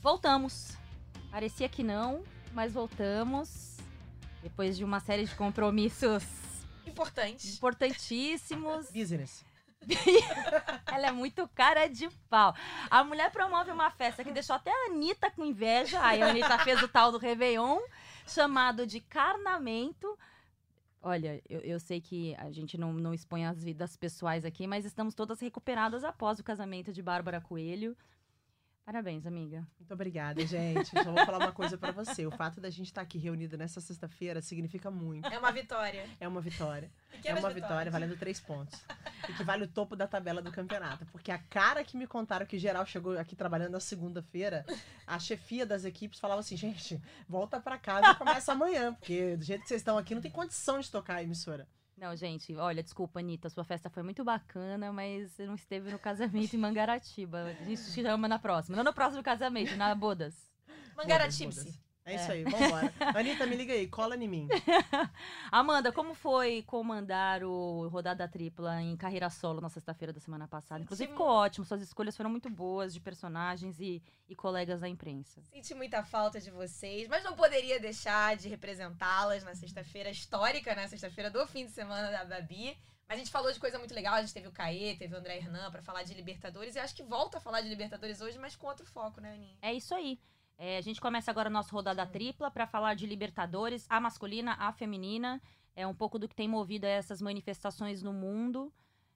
Voltamos. Parecia que não, mas voltamos. Depois de uma série de compromissos Importante. importantíssimos. Business. Ela é muito cara de pau. A mulher promove uma festa que deixou até a Anitta com inveja. Aí a Anitta fez o tal do Réveillon, chamado de Carnamento. Olha, eu, eu sei que a gente não, não expõe as vidas pessoais aqui, mas estamos todas recuperadas após o casamento de Bárbara Coelho. Parabéns, amiga. Muito obrigada, gente. Só vou falar uma coisa pra você. O fato da gente estar aqui reunida nessa sexta-feira significa muito. É uma vitória. É uma vitória. É Pequenas uma vitória valendo três pontos. E que vale o topo da tabela do campeonato. Porque a cara que me contaram que geral chegou aqui trabalhando na segunda-feira, a chefia das equipes falava assim: gente, volta pra casa e começa amanhã. Porque do jeito que vocês estão aqui, não tem condição de tocar a emissora. Não, gente, olha, desculpa, Anitta, sua festa foi muito bacana, mas você não esteve no casamento em Mangaratiba. A gente te chama na próxima. Não no próximo casamento, na bodas. Mangaratipse. Foda-se. É isso aí, vambora. Anitta, me liga aí, cola em mim. Amanda, como foi comandar o Rodada Tripla em carreira solo na sexta-feira da semana passada? Inclusive Senti ficou ótimo, suas escolhas foram muito boas de personagens e, e colegas da imprensa. Senti muita falta de vocês, mas não poderia deixar de representá-las na sexta-feira histórica, né? Sexta-feira do fim de semana da Babi. Mas a gente falou de coisa muito legal, a gente teve o Caê, teve o André Hernan pra falar de Libertadores, e acho que volta a falar de Libertadores hoje, mas com outro foco, né, Aninha? É isso aí. É, a gente começa agora o nosso Rodada Tripla para falar de Libertadores, a masculina, a feminina. É um pouco do que tem movido essas manifestações no mundo.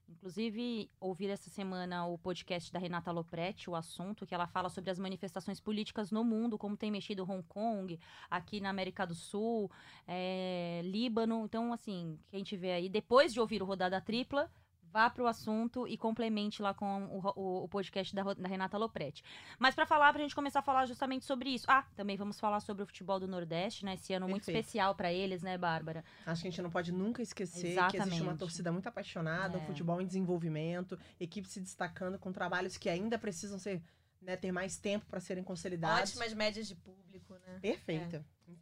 Inclusive, ouvir essa semana o podcast da Renata Lopretti, o assunto, que ela fala sobre as manifestações políticas no mundo, como tem mexido Hong Kong, aqui na América do Sul, é, Líbano. Então, assim, quem tiver aí, depois de ouvir o Rodada Tripla, vá para o assunto e complemente lá com o, o- o podcast da, da Renata Lopretti. Mas para falar, pra gente começar a falar justamente sobre isso. Ah, também vamos falar sobre o futebol do Nordeste, né? Esse ano muito Perfeito. especial para eles, né, Bárbara? Acho que a gente não pode nunca esquecer que existe uma Exatamente. torcida muito apaixonada, um É. futebol em desenvolvimento, equipes se destacando com trabalhos que ainda precisam ser, né, ter mais tempo para serem consolidados. Ótimas médias de público, né? Perfeita. Enfim.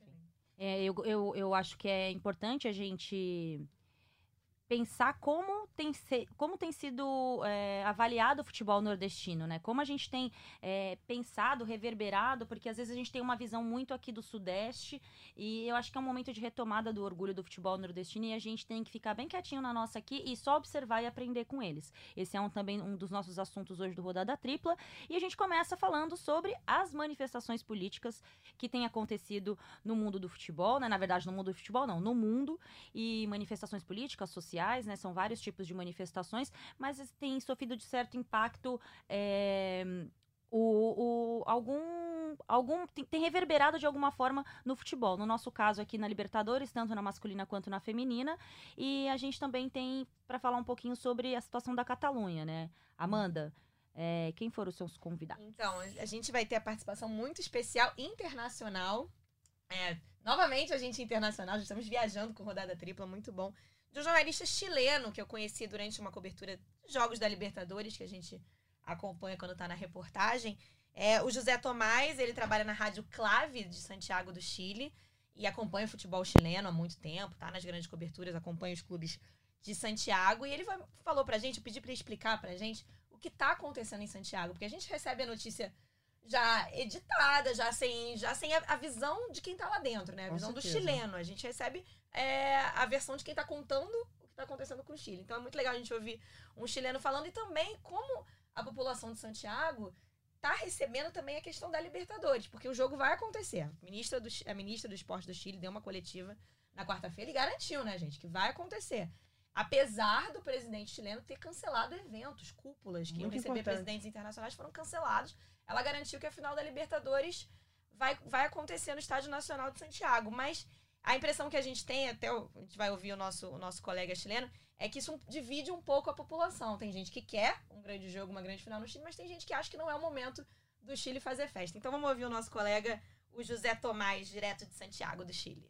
É, eu, eu, eu acho que é importante a gente pensar como tem, se- como tem sido é, avaliado o futebol nordestino, né? Como a gente tem é, pensado, reverberado, porque às vezes a gente tem uma visão muito aqui do Sudeste e eu acho que é um momento de retomada do orgulho do futebol nordestino e a gente tem que ficar bem quietinho na nossa aqui e só observar e aprender com eles. Esse é um, também um dos nossos assuntos hoje do Rodada Tripla e a gente começa falando sobre as manifestações políticas que têm acontecido no mundo do futebol, né? Na verdade, no mundo do futebol não, no mundo e manifestações políticas, sociais, né? São vários tipos de manifestações, mas tem sofrido de certo impacto é, o, o- algum algum tem, tem reverberado de alguma forma no futebol. No nosso caso aqui na Libertadores, tanto na masculina quanto na feminina, e a gente também tem para falar um pouquinho sobre a situação da Catalunha, né? Amanda, é, quem foram os seus convidados? Então, a gente vai ter a participação muito especial internacional. É, novamente, a gente internacional, já estamos viajando com rodada tripla, muito bom. De um jornalista chileno que eu conheci durante uma cobertura de jogos da Libertadores, que a gente acompanha quando está na reportagem. É, o José Tomás, ele trabalha na Rádio Clave de Santiago do Chile e acompanha o futebol chileno há muito tempo, tá nas grandes coberturas, acompanha os clubes de Santiago. E ele falou pra gente, eu pedi pra ele explicar pra gente o que tá acontecendo em Santiago, porque a gente recebe a notícia já editada, já sem, já sem a, visão de quem tá lá dentro, né? A Com visão do certeza. chileno. A gente recebe é, a versão de quem tá contando o que tá acontecendo com o Chile. Então é muito legal a gente ouvir um chileno falando e também como a população de Santiago tá recebendo também a questão da Libertadores, porque o jogo vai acontecer. A ministra do, a ministra do Esporte do Chile deu uma coletiva na quarta-feira e garantiu, né, gente, que vai acontecer. Apesar do presidente chileno ter cancelado eventos, cúpulas que iam Muito receber importante. presidentes internacionais foram cancelados. Ela garantiu que a final da Libertadores vai, vai acontecer no Estádio Nacional de Santiago. Mas a impressão que a gente tem, até a gente vai ouvir o nosso, o nosso colega chileno, é que isso divide um pouco a população. Tem gente que quer um grande jogo, uma grande final no Chile, mas tem gente que acha que não é o momento do Chile fazer festa. Então vamos ouvir o nosso colega, o José Tomás, direto de Santiago do Chile.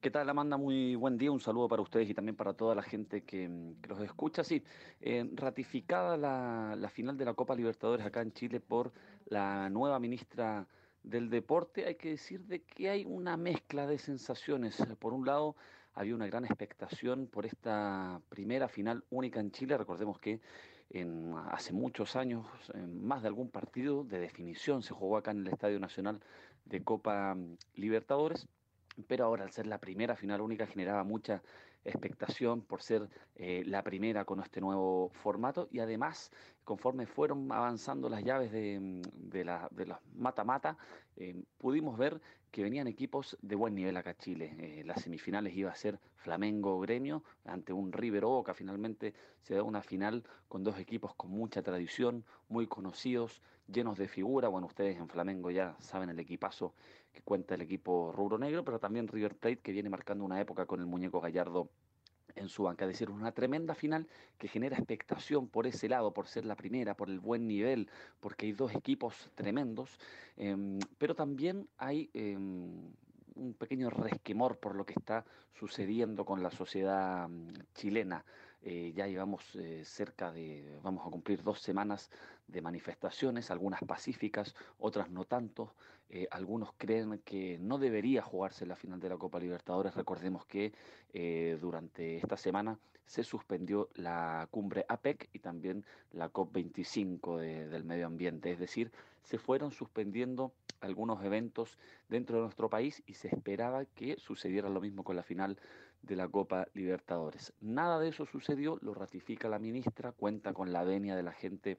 ¿Qué tal, Amanda? Muy buen día. Un saludo para ustedes y también para toda la gente que, que los escucha. Sí, eh, ratificada la, la final de la Copa Libertadores acá en Chile por la nueva ministra del deporte, hay que decir de que hay una mezcla de sensaciones. Por un lado, había una gran expectación por esta primera final única en Chile. Recordemos que en, hace muchos años, más de algún partido de definición se jugó acá en el Estadio Nacional de Copa Libertadores, pero ahora al ser la primera final única generaba mucha expectación por ser eh, la primera con este nuevo formato y además conforme fueron avanzando las llaves de, mm, de la de los mata-mata, eh, pudimos ver que venían equipos de buen nivel acá a Chile. Eh, las semifinales iba a ser Flamengo-Gremio ante un River Boca. Finalmente se da una final con dos equipos con mucha tradición, muy conocidos, llenos de figura. Bueno, ustedes en Flamengo ya saben el equipazo que cuenta el equipo rubro negro, pero también River Plate que viene marcando una época con el muñeco Gallardo en su banca. Es decir, una tremenda final que genera expectación por ese lado, por ser la primera, por el buen nivel, porque hay dos equipos tremendos, eh, pero también hay eh, un pequeño resquemor por lo que está sucediendo con la sociedad mm, chilena. Eh, ya llevamos eh, cerca de, vamos a cumplir dos semanas de manifestaciones, algunas pacíficas, otras no tanto. Eh, algunos creen que no debería jugarse la final de la Copa Libertadores. Recordemos que durante esta semana se suspendió la cumbre APEC y también la COP25 de, del medio ambiente. Es decir, se fueron suspendiendo algunos eventos dentro de nuestro país y se esperaba que sucediera lo mismo con la final de la Copa Libertadores. Nada de eso sucedió, lo ratifica la ministra, cuenta con la venia de la gente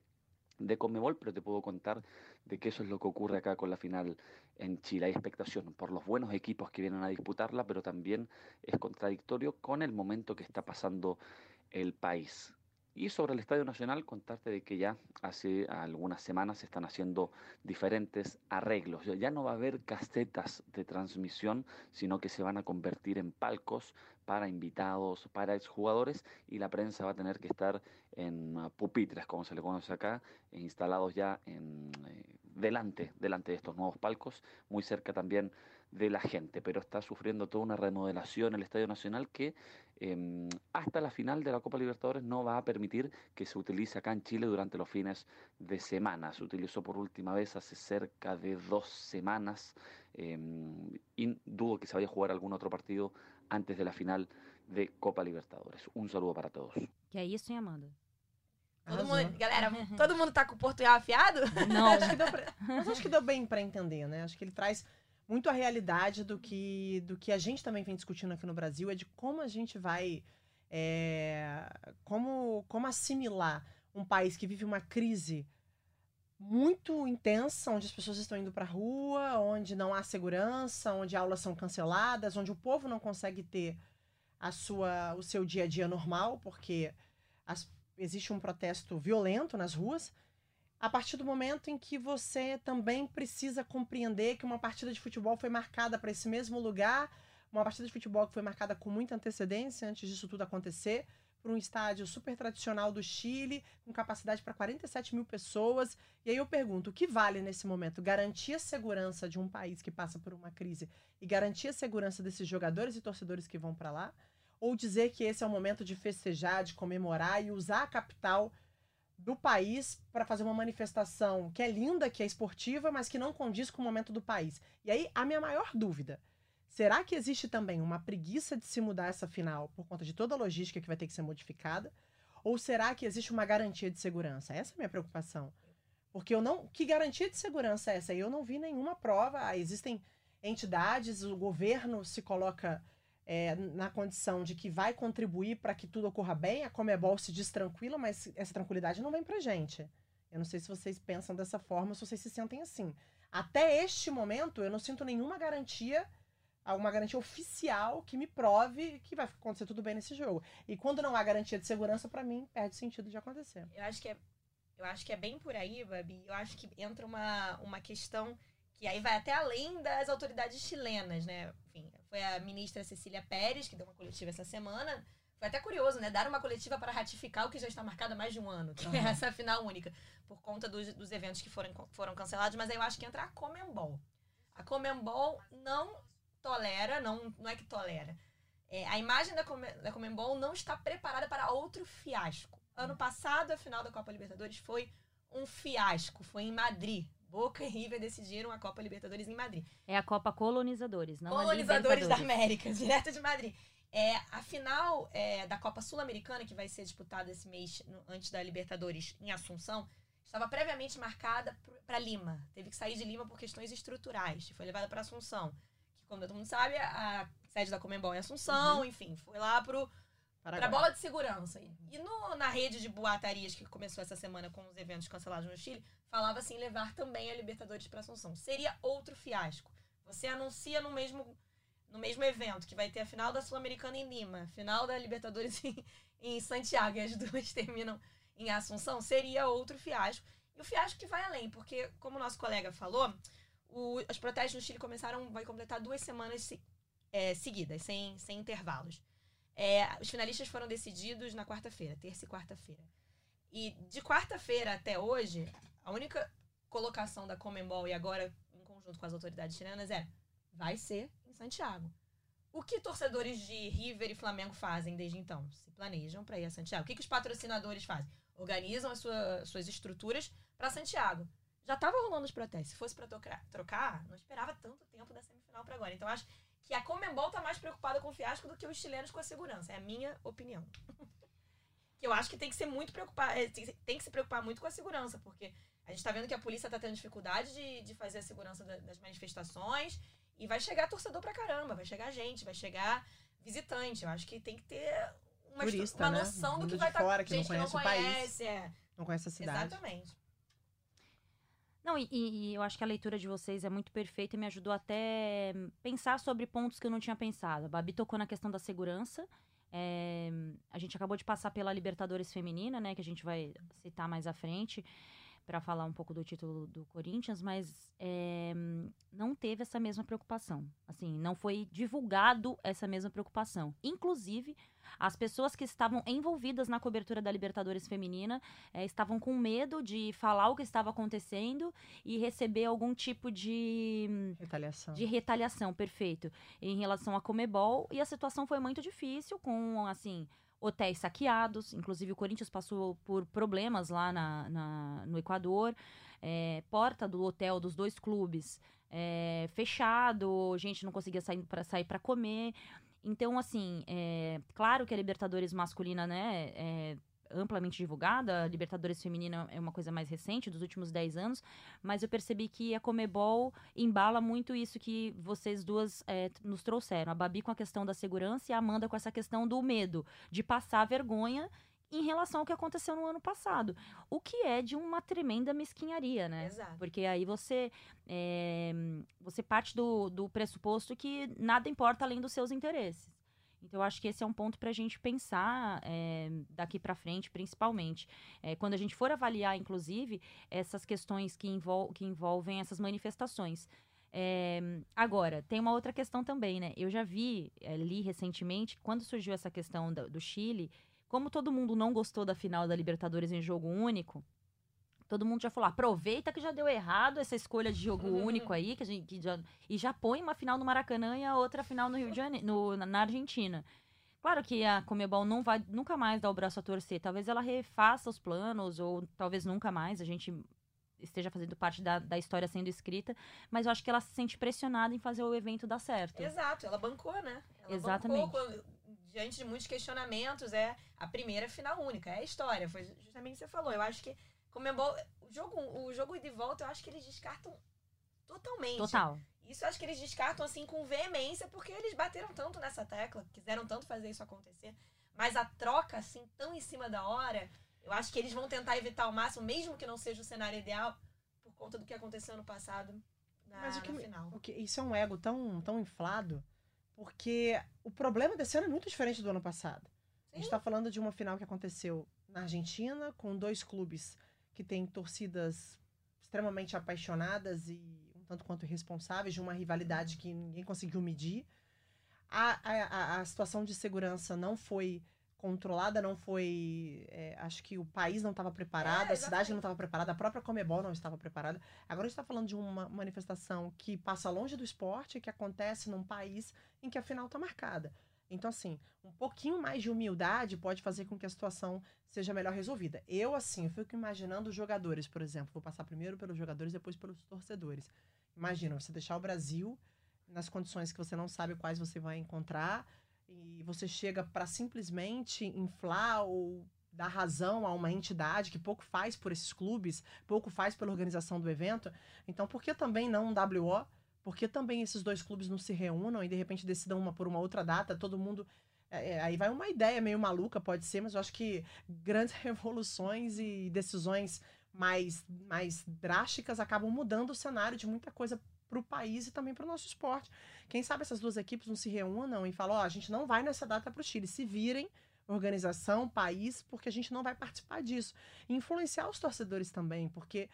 de Conmebol, pero te puedo contar de que eso es lo que ocurre acá con la final en Chile. Hay expectación por los buenos equipos que vienen a disputarla, pero también es contradictorio con el momento que está pasando el país. Y sobre el Estadio Nacional, contarte de que ya hace algunas semanas se están haciendo diferentes arreglos. Ya no va a haber casetas de transmisión, sino que se van a convertir en palcos para invitados, para exjugadores, y la prensa va a tener que estar en uh, pupitres, como se le conoce acá, instalados ya en, eh, delante, delante de estos nuevos palcos, muy cerca también de la gente, pero está sufriendo toda una remodelación el Estadio Nacional que eh, hasta la final de la Copa Libertadores no va a permitir que se utilice acá en Chile durante los fines de semana. Se utilizó por última vez hace cerca de dos semanas eh, y dudo que se vaya a jugar algún otro partido antes de la final de Copa Libertadores. Un saludo para todos. Que é isso, hein, Amanda? Todo mundo, galera, todo mundo tá com o portunhol afiado? Não. Acho que deu pra- mas acho que deu bem pra entender, né? Acho que ele traz muito a realidade do que, do que a gente também vem discutindo aqui no Brasil, é de como a gente vai. é, como, como assimilar um país que vive uma crise muito intensa, onde as pessoas estão indo pra rua, onde não há segurança, onde aulas são canceladas, onde o povo não consegue ter a sua, o seu dia a dia normal, porque as- existe um protesto violento nas ruas a partir do momento em que você também precisa compreender que uma partida de futebol foi marcada para esse mesmo lugar, uma partida de futebol que foi marcada com muita antecedência antes disso tudo acontecer, por um estádio super tradicional do Chile, com capacidade para 47 mil pessoas. E aí eu pergunto, o que vale nesse momento? Garantir a segurança de um país que passa por uma crise e garantir a segurança desses jogadores e torcedores que vão para lá? Ou dizer que esse é o momento de festejar, de comemorar e usar a capital do país para fazer uma manifestação que é linda, que é esportiva, mas que não condiz com o momento do país. E aí, a minha maior dúvida: será que existe também uma preguiça de se mudar essa final por conta de toda a logística que vai ter que ser modificada? Ou será que existe uma garantia de segurança? Essa é a minha preocupação. Porque eu não. Que garantia de segurança é essa? Eu não vi nenhuma prova. Ah, existem entidades, o governo se coloca é, na condição de que vai contribuir para que tudo ocorra bem, a Comebol se diz tranquila, mas essa tranquilidade não vem pra gente. Eu não sei se vocês pensam dessa forma, se vocês se sentem assim. Até este momento, eu não sinto nenhuma garantia, alguma garantia oficial que me prove que vai acontecer tudo bem nesse jogo. E quando não há garantia de segurança, pra mim, perde sentido de acontecer. Eu acho que é, eu acho que é bem por aí, Babi. Eu acho que entra uma, uma questão que aí vai até além das autoridades chilenas, né? Enfim, foi a ministra Cecília Pérez que deu uma coletiva essa semana. Foi até curioso, né? Dar uma coletiva para ratificar o que já está marcado há mais de um ano, que é Aham. essa final única, por conta dos, dos eventos que foram, foram cancelados. Mas aí eu acho que entra a Comembol. A Comembol não tolera, não, não é que tolera. É, a imagem da, Come, da Comembol não está preparada para outro fiasco. Ano passado, a final da Copa Libertadores foi um fiasco. Foi em Madrid. Boca e River decidiram a Copa Libertadores em Madrid. É a Copa Colonizadores, não Colonizadores da. América, direto de Madrid. É, a final é, da Copa Sul-Americana, que vai ser disputada esse mês no- antes da Libertadores em Assunção, estava previamente marcada para Lima. Teve que sair de Lima por questões estruturais. e Foi levada para Assunção. Que, como todo mundo sabe, a a sede da Comembol é Assunção, enfim, foi lá pro, Paraguai. bola de segurança. E no- na rede de boatarias que começou essa semana com os eventos cancelados no Chile, falava assim levar também a Libertadores para Assunção. Seria outro fiasco. Você anuncia no mesmo, no mesmo evento que vai ter a final da Sul-Americana em Lima, final da Libertadores em, em Santiago, e as duas terminam em Assunção, seria outro fiasco. E o fiasco que vai além, porque, como o nosso colega falou, o- os protestos no Chile começaram, vai completar duas semanas se- é, seguidas, sem, sem intervalos. É, os finalistas foram decididos na quarta-feira, terça e quarta-feira. E de quarta-feira até hoje, a única colocação da Comembol e agora em conjunto com as autoridades chilenas é vai ser em Santiago. O que torcedores de River e Flamengo fazem desde então? Se planejam para ir a Santiago. O que, que os patrocinadores fazem? Organizam as sua- suas estruturas para Santiago. Já estava rolando os protestos. Se fosse para trocar, não esperava tanto tempo da semifinal para agora. Então acho que a Comembol tá mais preocupada com o fiasco do que os chilenos com a segurança. É a minha opinião. que eu acho que tem que ser muito preocupado, tem que- tem que se preocupar muito com a segurança, porque a gente tá vendo que a polícia tá tendo dificuldade de, de fazer a segurança da- das manifestações e vai chegar torcedor pra caramba, vai chegar gente, vai chegar visitante. Eu acho que tem que ter uma, Turista, uma né? noção do que vai estar fora, que não gente que não conhece o país. conhece, é. Não conhece a cidade. Exatamente. Não, e, e eu acho que a leitura de vocês é muito perfeita e me ajudou até pensar sobre pontos que eu não tinha pensado. A Babi tocou na questão da segurança. é, a gente acabou de passar pela Libertadores Feminina, né? Que a gente vai citar mais à frente para falar um pouco do título do Corinthians, mas é, não teve essa mesma preocupação. Assim, não foi divulgado essa mesma preocupação. Inclusive, as pessoas que estavam envolvidas na cobertura da Libertadores Feminina é, estavam com medo de falar o que estava acontecendo e receber algum tipo de, Retaliação. de retaliação, perfeito, em relação à Comebol. E a situação foi muito difícil, com, assim, hotéis saqueados. Inclusive, o Corinthians passou por problemas lá na, na- no Equador. É, porta do hotel dos dois clubes é, fechado, gente não conseguia sair para sair para comer. Então, assim, é, claro que a Libertadores masculina, né, amplamente divulgada, a Libertadores feminina é uma coisa mais recente, dos últimos 10 anos, mas eu percebi que a Comebol embala muito isso que vocês duas é, nos trouxeram. A Babi com a questão da segurança e a Amanda com essa questão do medo de passar vergonha em relação ao que aconteceu no ano passado. O que é de uma tremenda mesquinharia, né? Exato. Porque aí você, é, você parte do, do pressuposto que nada importa além dos seus interesses. Então, eu acho que esse é um ponto para a gente pensar é, daqui para frente, principalmente. É, quando a gente for avaliar, inclusive, essas questões que, envol que envolvem essas manifestações. É, agora, tem uma outra questão também, né? Eu já vi, li recentemente, quando surgiu essa questão da- do Chile, como todo mundo não gostou da final da Libertadores em jogo único, todo mundo já falou: aproveita que já deu errado essa escolha de jogo único aí, que a gente, que já, e já põe uma final no Maracanã e a outra final no Rio de Janeiro, no- na- na Argentina. Claro que a Comebol não vai nunca mais dar o braço a torcer. Talvez ela refaça os planos, ou talvez nunca mais. A gente esteja fazendo parte da, da história sendo escrita. Mas eu acho que ela se sente pressionada em fazer o evento dar certo. Exato, ela bancou, né? Ela Exatamente. Bancou, quando- diante de muitos questionamentos, é a primeira final única, é a história. Foi justamente o que você falou. Eu acho que Comembol, o jogo, o jogo de volta, eu acho que eles descartam totalmente. Total. Isso eu acho que eles descartam assim com veemência, porque eles bateram tanto nessa tecla, quiseram tanto fazer isso acontecer. Mas a troca, assim, tão em cima da hora, eu acho que eles vão tentar evitar ao máximo, mesmo que não seja o cenário ideal, por conta do que aconteceu no passado na, Mas o que final. O que- isso é um ego tão, tão inflado, porque o problema desse ano é muito diferente do ano passado. A gente Sim. está falando de uma final que aconteceu na Argentina, com dois clubes que têm torcidas extremamente apaixonadas e um tanto quanto irresponsáveis, de uma rivalidade que ninguém conseguiu medir. A, a, a- situação de segurança não foi controlada, não foi. é, acho que o país não estava preparado, É, a cidade não estava preparada, a própria Comebol não estava preparada. Agora a gente está falando de uma manifestação que passa longe do esporte, que acontece num país em que a final está marcada. Então, assim, um pouquinho mais de humildade pode fazer com que a situação seja melhor resolvida. Eu, assim, eu fico imaginando os jogadores, por exemplo. Vou passar primeiro pelos jogadores, depois pelos torcedores. Imagina, você deixar o Brasil nas condições que você não sabe quais você vai encontrar e você chega para simplesmente inflar ou dar razão a uma entidade que pouco faz por esses clubes, pouco faz pela organização do evento. Então, por que também não um WO? Por que também esses dois clubes não se reúnam e de repente decidam uma por uma outra data, todo mundo. É, é aí vai uma ideia meio maluca, pode ser, mas eu acho que grandes revoluções e decisões mais, mais drásticas acabam mudando o cenário de muita coisa para o país e também para o nosso esporte. Quem sabe essas duas equipes não se reúnam e falam: ó, oh, a gente não vai nessa data para o Chile, se virem organização, país, porque a gente não vai participar disso. E influenciar os torcedores também, porque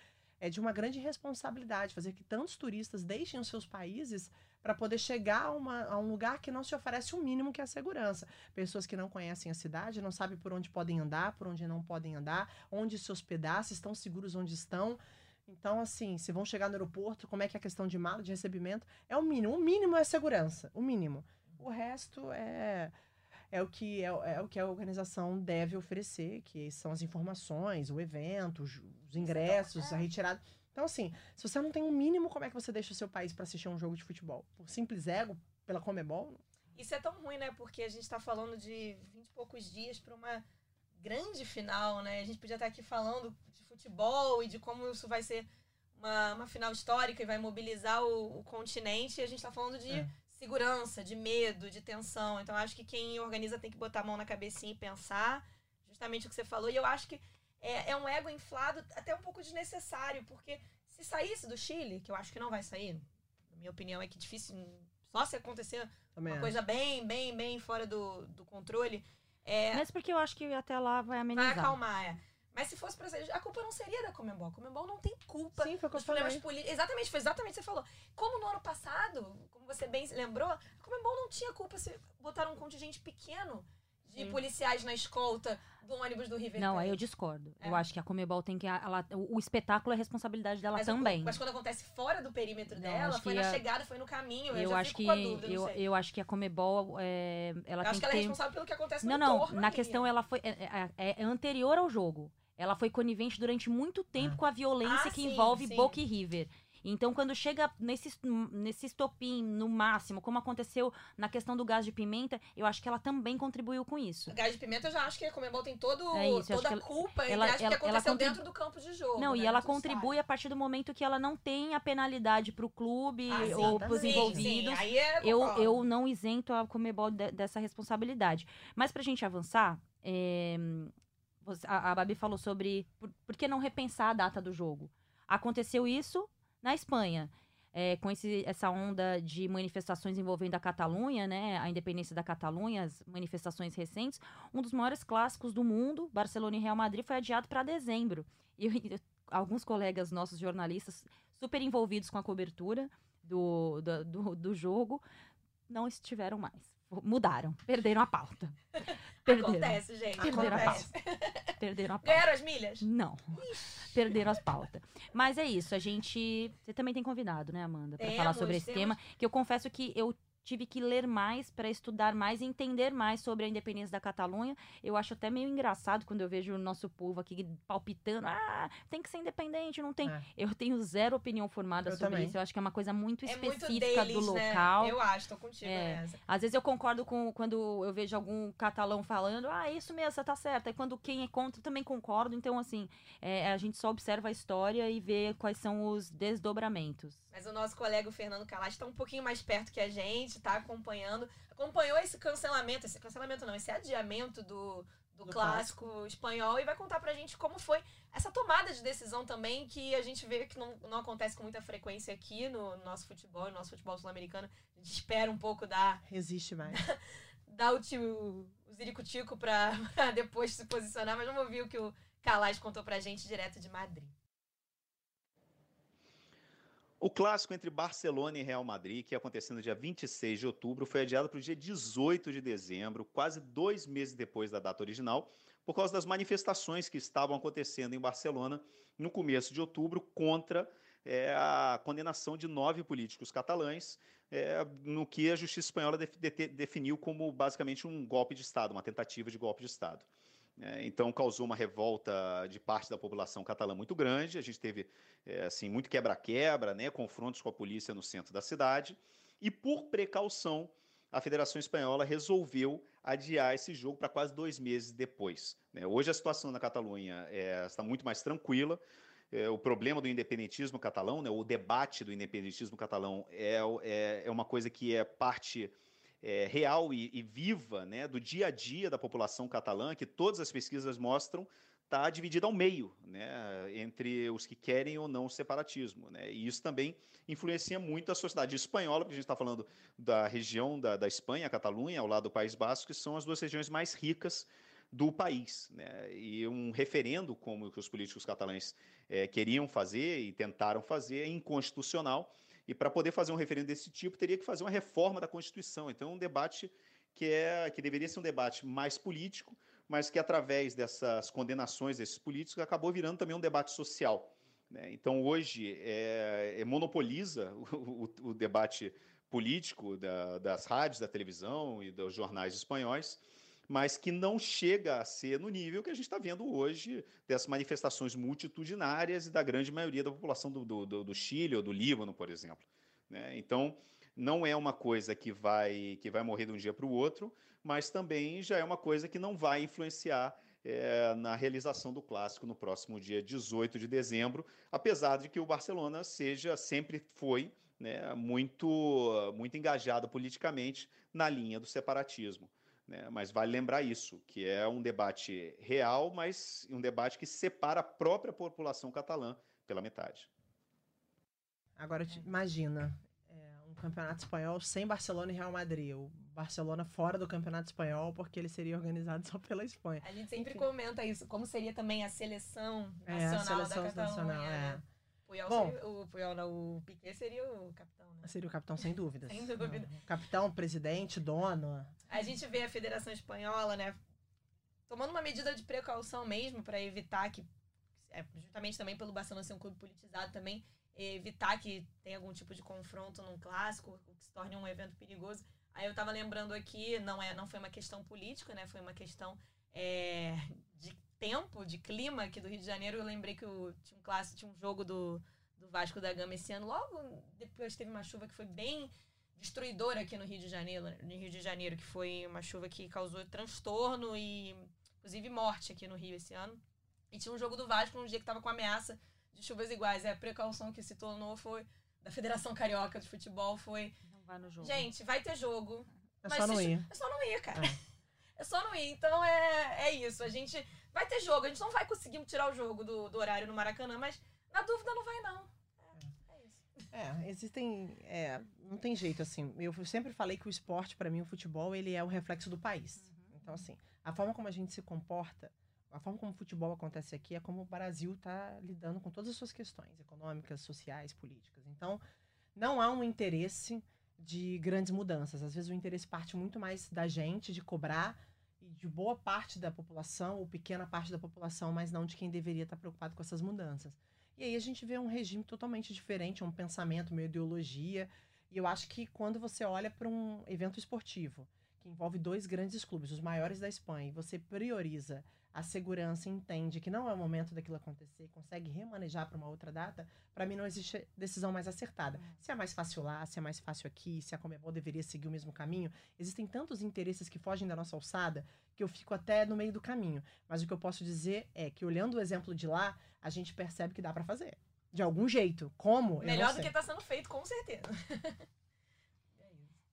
é de uma grande responsabilidade fazer que tantos turistas deixem os seus países para poder chegar a, uma, a, um lugar que não se oferece o um mínimo que é a segurança. Pessoas que não conhecem a cidade, não sabem por onde podem andar, por onde não podem andar, onde se hospedar, se estão seguros onde estão. Então, assim, se vão chegar no aeroporto, como é que é a questão de mala, de recebimento? É o mínimo. O mínimo é segurança. O mínimo. O resto é é o que é, é, o que a organização deve oferecer, que são as informações, o evento, os, os ingressos, a retirada. Então, assim, se você não tem um mínimo, como é que você deixa o seu país para assistir um jogo de futebol? Por simples ego, pela Comebol? Isso é tão ruim, né? Porque a gente está falando de 20 e poucos dias para uma grande final, né? A gente podia estar aqui falando de futebol e de como isso vai ser uma, uma final histórica e vai mobilizar o, o continente. E a gente está falando de é segurança, de medo, de tensão. Então, acho que quem organiza tem que botar a mão na cabecinha e pensar justamente o que você falou. E eu acho que é, é um ego inflado até um pouco desnecessário, porque se saísse do Chile, que eu acho que não vai sair, na minha opinião é que difícil, só se acontecer Também uma acho. coisa bem, bem, bem fora do, do controle. É, Mas porque eu acho que até lá vai amenizar. Vai acalmar, é. Mas se fosse pra ser, a culpa não seria da Comembol. A Comembol não tem culpa Sim, foi dos problemas políticos. Exatamente, foi exatamente o que você falou. Como no ano passado, como você bem lembrou, a Comembol não tinha culpa se botaram um contingente pequeno de Sim. policiais na escolta do ônibus do River Não, aí eu discordo. É. Eu acho que a Comebol tem que. Ela, o, espetáculo é responsabilidade dela mas também. mas quando acontece fora do perímetro não, dela, foi na a, chegada, foi no caminho. Eu, eu acho que dúvida, eu, eu acho que a Comebol. É, ela eu acho que ela é responsável pelo que acontece no Não, não. Na questão, ela foi. É, é, é anterior ao jogo. Ela foi conivente durante muito tempo ah. com a violência ah, que sim, envolve sim. Boca e River. Então, quando chega nesse, nesse estopim no máximo, como aconteceu na questão do gás de pimenta, eu acho que ela também contribuiu com isso. O gás de pimenta eu já acho que a Comebol tem todo, é isso, toda a culpa ela, ela, que aconteceu contribu... dentro do campo de jogo. Não, né? e ela contribui sabe. a partir do momento que ela não tem a penalidade para o clube ah, ou para os envolvidos. Aí é eu, eu não isento a Comebol de, dessa responsabilidade. Mas para a gente avançar, é, a, a Babi falou sobre por, por, que não repensar a data do jogo. Aconteceu isso na Espanha. É, com esse, essa onda de manifestações envolvendo a Catalunha, né, a independência da Catalunha, as manifestações recentes, um dos maiores clássicos do mundo, Barcelona e Real Madrid, foi adiado para dezembro. E eu, alguns colegas nossos jornalistas, super envolvidos com a cobertura do, do, do, do jogo, não estiveram mais mudaram, perderam a pauta. Perderam. Acontece, gente. Perderam Acontece. a pauta. Perderam a pauta. Ganharam as milhas? Não. Perderam as pautas. Mas é isso, a gente. Você também tem convidado, né, Amanda, para falar sobre esse temos... tema. Que eu confesso que eu tive que ler mais para estudar mais e entender mais sobre a independência da Catalunha. Eu acho até meio engraçado quando eu vejo o nosso povo aqui palpitando. Ah, tem que ser independente, não tem. É. Eu tenho zero opinião formada eu sobre também. isso. Eu acho que é uma coisa muito é específica muito deles, do né? local. Né? Eu acho, tô contigo é. nessa. Às vezes eu concordo com quando eu vejo algum catalão falando, ah, isso mesmo, você tá certo. E quando quem é contra também concordo. Então, assim, é, a gente só observa a história e vê quais são os desdobramentos. Mas o nosso colega o Fernando Calati está um pouquinho mais perto que a gente, está acompanhando. Acompanhou esse cancelamento, esse cancelamento não, esse adiamento do, do, do clássico, clássico, espanhol e vai contar pra gente como foi essa tomada de decisão também, que a gente vê que não, não acontece com muita frequência aqui no, no nosso futebol, no nosso futebol sul-americano. A gente espera um pouco da. Resiste mais. dar o, tio, o ziricutico pra, pra depois se posicionar, mas vamos ouvir o que o Calais contou pra gente direto de Madrid. O clássico entre Barcelona e Real Madrid, que ia acontecer no dia 26 de outubro, foi adiado para o dia 18 de dezembro, quase dois meses depois da data original, por causa das manifestações que estavam acontecendo em Barcelona no começo de outubro contra é a condenação de nove políticos catalães, é, no que a justiça espanhola de, de, definiu como basicamente um golpe de Estado, uma tentativa de golpe de Estado. É, então causou uma revolta de parte da população catalã muito grande. A gente teve é, assim muito quebra-quebra, né, confrontos com a polícia no centro da cidade. E por precaução, a Federação Espanhola resolveu adiar esse jogo para quase dois meses depois. Né? Hoje a situação na Catalunha é, está muito mais tranquila. É, o problema do independentismo catalão, né, o debate do independentismo catalão é, é, é uma coisa que é parte é, real e, e, viva né, do dia a dia da população catalã, que todas as pesquisas mostram está dividida ao meio, né, entre os que querem ou não o separatismo. Né, e isso também influencia muito a sociedade espanhola, porque a gente está falando da região da, da Espanha, a Catalunha, ao lado do País Basco, que são as duas regiões mais ricas do país. Né, e um referendo, como que os políticos catalães é, queriam fazer e tentaram fazer, é inconstitucional, e para poder fazer um referendo desse tipo, teria que fazer uma reforma da Constituição. Então, é um debate que, é, que deveria ser um debate mais político, mas que, através dessas condenações desses políticos, acabou virando também um debate social. Né? Então, hoje, é, é monopoliza o, o, o, debate político da, das rádios, da televisão e dos jornais espanhóis, mas que não chega a ser no nível que a gente está vendo hoje dessas manifestações multitudinárias e da grande maioria da população do, do, do Chile ou do Líbano, por exemplo. Né? Então, não é uma coisa que vai, que vai morrer de um dia para o outro, mas também já é uma coisa que não vai influenciar é, na realização do clássico no próximo dia 18 de dezembro, apesar de que o Barcelona seja sempre foi né, muito muito engajado politicamente na linha do separatismo. Né? Mas vale lembrar isso, que é um debate real, mas um debate que separa a própria população catalã pela metade. Agora, imagina é, um campeonato espanhol sem Barcelona e Real Madrid. O Barcelona fora do campeonato espanhol, porque ele seria organizado só pela Espanha. A gente sempre Enfim. comenta isso, como seria também a seleção nacional é, a seleção da Catalunha. Nacional, é. Né? Puyol Bom, seria, o Puyol, não, o Piquet seria o capitão, né? Seria o capitão, sem dúvidas. sem dúvida. Capitão, presidente, dono. A gente vê a Federação Espanhola, né, tomando uma medida de precaução mesmo para evitar que, é, justamente também pelo Barcelona ser um clube politizado também, evitar que tenha algum tipo de confronto num clássico, que se torne um evento perigoso. Aí eu tava lembrando aqui, não é, não foi uma questão política, né? Foi uma questão é, de tempo, de clima aqui do Rio de Janeiro, eu lembrei que o, tinha um clássico, tinha um jogo do, do Vasco da Gama esse ano. Logo depois teve uma chuva que foi bem destruidora aqui no Rio de Janeiro, no Rio de Janeiro, que foi uma chuva que causou transtorno e inclusive morte aqui no Rio esse ano. E tinha um jogo do Vasco num dia que tava com ameaça de chuvas iguais. E a precaução que se tornou foi da Federação Carioca de Futebol foi não vai no jogo. Gente, vai ter jogo. É só não ir. É só não ir, cara. É. é só não ir. Então é, é isso. A gente Vai ter jogo, a gente não vai conseguir tirar o jogo do, do horário no Maracanã, mas na dúvida não vai, não. É, existem. É, não tem jeito, assim. Eu sempre falei que o esporte, para mim, o futebol, ele é o reflexo do país. Uhum. Então, assim, a forma como a gente se comporta, a forma como o futebol acontece aqui é como o Brasil está lidando com todas as suas questões econômicas, sociais, políticas. Então, não há um interesse de grandes mudanças. Às vezes o interesse parte muito mais da gente, de cobrar e de boa parte da população, ou pequena parte da população, mas não de quem deveria estar preocupado com essas mudanças. E aí a gente vê um regime totalmente diferente, um pensamento, uma ideologia. E eu acho que quando você olha para um evento esportivo, que envolve dois grandes clubes, os maiores da Espanha, e você prioriza a segurança entende que não é o momento daquilo acontecer, consegue remanejar para uma outra data, para mim não existe decisão mais acertada. Uhum. Se é mais fácil lá, se é mais fácil aqui, se a Comebol deveria seguir o mesmo caminho, existem tantos interesses que fogem da nossa alçada que eu fico até no meio do caminho. Mas o que eu posso dizer é que olhando o exemplo de lá, a gente percebe que dá para fazer. De algum jeito. Como? Melhor do que está sendo feito, com certeza.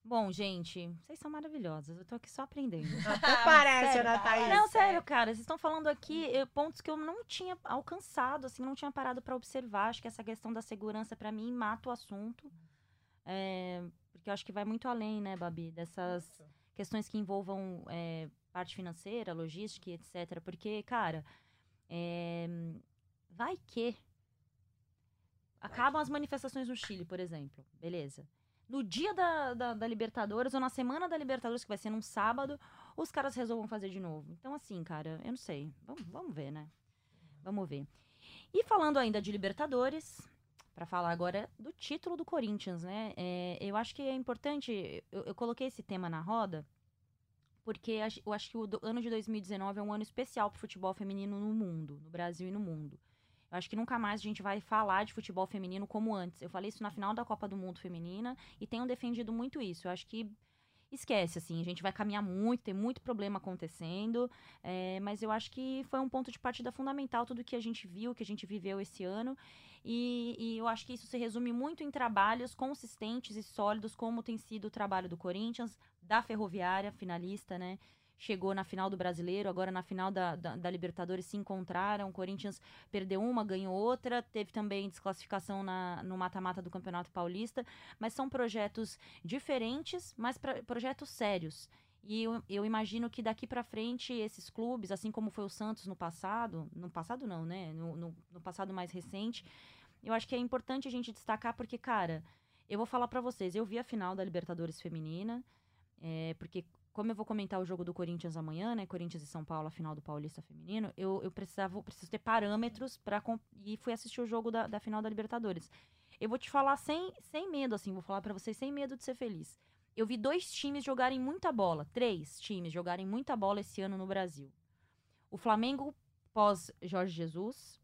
Bom, gente, vocês são maravilhosas. Eu tô aqui só aprendendo. Até parece, Ana Thaís. Não, sério, cara. Vocês estão falando aqui eu, pontos que eu não tinha alcançado, assim, não tinha parado para observar. Acho que essa questão da segurança, para mim, mata o assunto. É, porque eu acho que vai muito além, né, Babi? Dessas Nossa. questões que envolvam é, parte financeira, logística, etc. Porque, cara, é, vai que. Acabam as manifestações no Chile, por exemplo. Beleza no dia da, da, da, Libertadores ou na semana da Libertadores, que vai ser num sábado, os caras resolvam fazer de novo. Então, assim, cara, eu não sei. Vamos, vamos ver, né? Vamos ver. E falando ainda de Libertadores, para falar agora do título do Corinthians, né? É, eu acho que é importante, eu, eu, coloquei esse tema na roda, porque eu acho que o ano de 2019 é um ano especial para o futebol feminino no mundo, no Brasil e no mundo. Eu acho que nunca mais a gente vai falar de futebol feminino como antes. Eu falei isso na final da Copa do Mundo Feminina e tenho defendido muito isso. Eu acho que esquece, assim, a gente vai caminhar muito, tem muito problema acontecendo, é, mas eu acho que foi um ponto de partida fundamental tudo que a gente viu, que a gente viveu esse ano, e, e, eu acho que isso se resume muito em trabalhos consistentes e sólidos, como tem sido o trabalho do Corinthians, da Ferroviária, finalista, né? Chegou na final do Brasileiro, agora na final da, da, da, Libertadores se encontraram. O Corinthians perdeu uma, ganhou outra, teve também desclassificação na, no mata-mata do Campeonato Paulista. Mas são projetos diferentes, mas pra, projetos sérios. E eu, eu imagino que daqui para frente esses clubes, assim como foi o Santos no passado, no passado não, né? No, no, no passado mais recente, eu acho que é importante a gente destacar porque, cara, eu vou falar para vocês, eu vi a final da Libertadores feminina, é, porque como eu vou comentar o jogo do Corinthians amanhã, né? Corinthians e São Paulo, a final do Paulista Feminino, eu, eu precisava, preciso ter parâmetros para e fui assistir o jogo da, da final da Libertadores. Eu vou te falar sem, sem medo, assim, vou falar para vocês sem medo de ser feliz. Eu vi dois times jogarem muita bola, três times jogarem muita bola esse ano no Brasil. O Flamengo pós Jorge Jesus,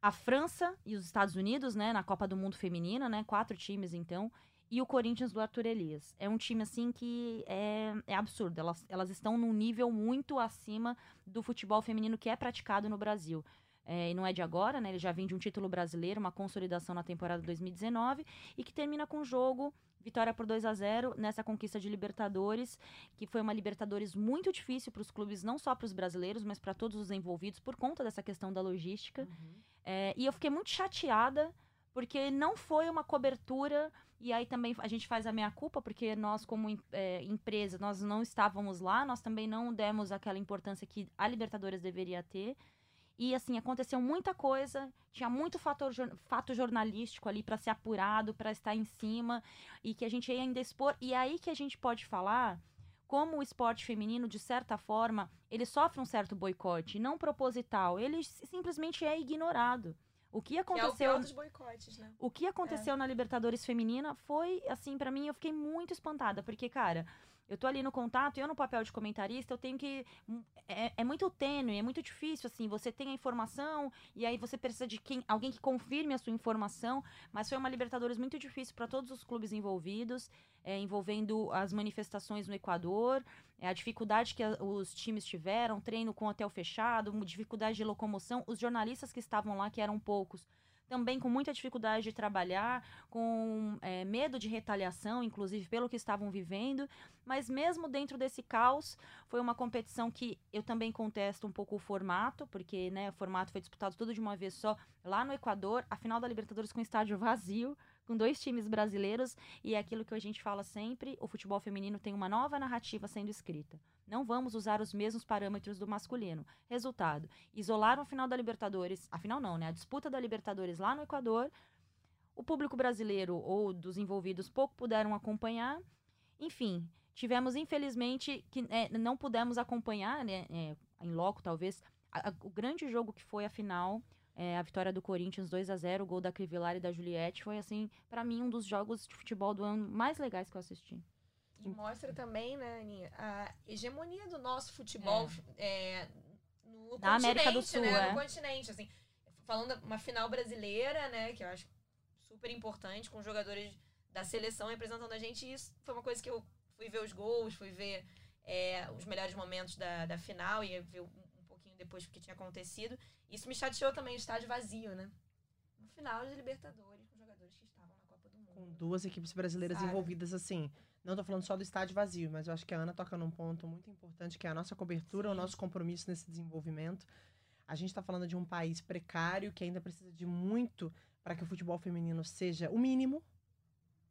a França e os Estados Unidos, né, na Copa do Mundo Feminina, né, quatro times então, e o Corinthians do Arthur Elias. É um time, assim, que é, é absurdo. Elas, elas estão num nível muito acima do futebol feminino que é praticado no Brasil. É, e não é de agora, né? Ele já vem de um título brasileiro, uma consolidação na temporada 2019 e que termina com o jogo vitória por 2 a 0 nessa conquista de Libertadores, que foi uma Libertadores muito difícil para os clubes, não só para os brasileiros, mas para todos os envolvidos por conta dessa questão da logística. Uhum. É, e eu fiquei muito chateada porque não foi uma cobertura e aí também a gente faz a meia culpa, porque nós, como é, empresa, nós não estávamos lá, nós também não demos aquela importância que a Libertadores deveria ter. E assim, aconteceu muita coisa, tinha muito fator, fato jornalístico ali para ser apurado, para estar em cima, e que a gente ia ainda expor. E aí que a gente pode falar como o esporte feminino, de certa forma, ele sofre um certo boicote, não proposital, ele simplesmente é ignorado. O que aconteceu. Que é o boicotes, né? O que aconteceu é. na Libertadores Feminina foi, assim, para mim, eu fiquei muito espantada, porque, cara, eu tô ali no contato eu no papel de comentarista, eu tenho que. Hum, é, é, muito tênue, é muito difícil, assim. Você tem a informação e aí você precisa de quem, alguém que confirme a sua informação. Mas foi uma Libertadores muito difícil para todos os clubes envolvidos, é, envolvendo as manifestações no Equador, é, a dificuldade que a, os times tiveram, treino com hotel fechado, dificuldade de locomoção. Os jornalistas que estavam lá, que eram poucos também com muita dificuldade de trabalhar, com é, medo de retaliação, inclusive pelo que estavam vivendo. Mas mesmo dentro desse caos, foi uma competição que eu também contesto um pouco o formato, porque né, o formato foi disputado tudo de uma vez só lá no Equador, a final da Libertadores com estádio vazio com dois times brasileiros e é aquilo que a gente fala sempre, o futebol feminino tem uma nova narrativa sendo escrita. Não vamos usar os mesmos parâmetros do masculino. Resultado: isolaram a final da Libertadores, a final não, né? A disputa da Libertadores lá no Equador. O público brasileiro ou dos envolvidos pouco puderam acompanhar. Enfim, tivemos infelizmente que é, não pudemos acompanhar, né? É, em loco talvez, a, a, o grande jogo que foi a final é, a vitória do Corinthians 2 a 0 o gol da Crivellari e da Juliette foi, assim, para mim, um dos jogos de futebol do ano mais legais que eu assisti. E mostra também, né, Aninha, a hegemonia do nosso futebol é. É, no Na América do Sul, né? É. No continente, assim. Falando uma final brasileira, né, que eu acho super importante, com jogadores da seleção representando a gente. E isso foi uma coisa que eu fui ver os gols, fui ver é, os melhores momentos da, da final e ver um pouquinho depois do que tinha acontecido. Isso me chateou também, o estádio vazio, né? No final de Libertadores, com jogadores que estavam na Copa do Mundo. Com duas equipes brasileiras Sabe? envolvidas, assim. Não tô falando só do estádio vazio, mas eu acho que a Ana toca num ponto muito importante, que é a nossa cobertura, Sim. o nosso compromisso nesse desenvolvimento. A gente está falando de um país precário que ainda precisa de muito para que o futebol feminino seja o mínimo.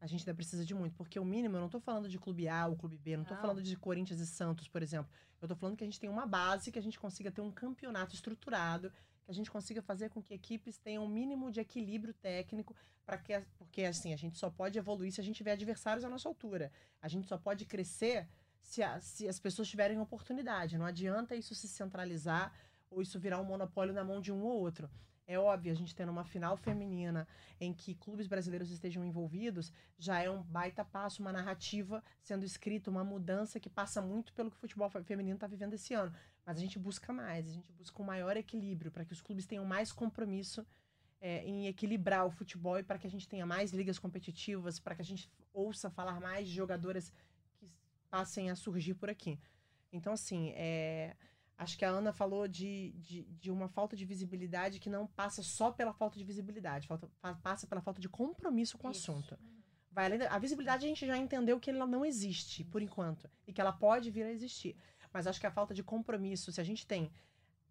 A gente ainda precisa de muito, porque o mínimo, eu não estou falando de clube A ou clube B, não estou falando de Corinthians e Santos, por exemplo. Eu estou falando que a gente tem uma base, que a gente consiga ter um campeonato estruturado, que a gente consiga fazer com que equipes tenham um mínimo de equilíbrio técnico, para que porque assim, a gente só pode evoluir se a gente tiver adversários à nossa altura. A gente só pode crescer se, a, se as pessoas tiverem oportunidade. Não adianta isso se centralizar ou isso virar um monopólio na mão de um ou outro. É óbvio, a gente tendo uma final feminina em que clubes brasileiros estejam envolvidos, já é um baita passo, uma narrativa sendo escrita, uma mudança que passa muito pelo que o futebol feminino está vivendo esse ano. Mas a gente busca mais, a gente busca um maior equilíbrio para que os clubes tenham mais compromisso é, em equilibrar o futebol e para que a gente tenha mais ligas competitivas, para que a gente ouça falar mais de jogadoras que passem a surgir por aqui. Então, assim, é, Acho que a Ana falou de, de, de, uma falta de visibilidade que não passa só pela falta de visibilidade, falta, passa pela falta de compromisso com o assunto. Vai além da, a visibilidade a gente já entendeu que ela não existe, por enquanto, e que ela pode vir a existir. Mas acho que a falta de compromisso, se a gente tem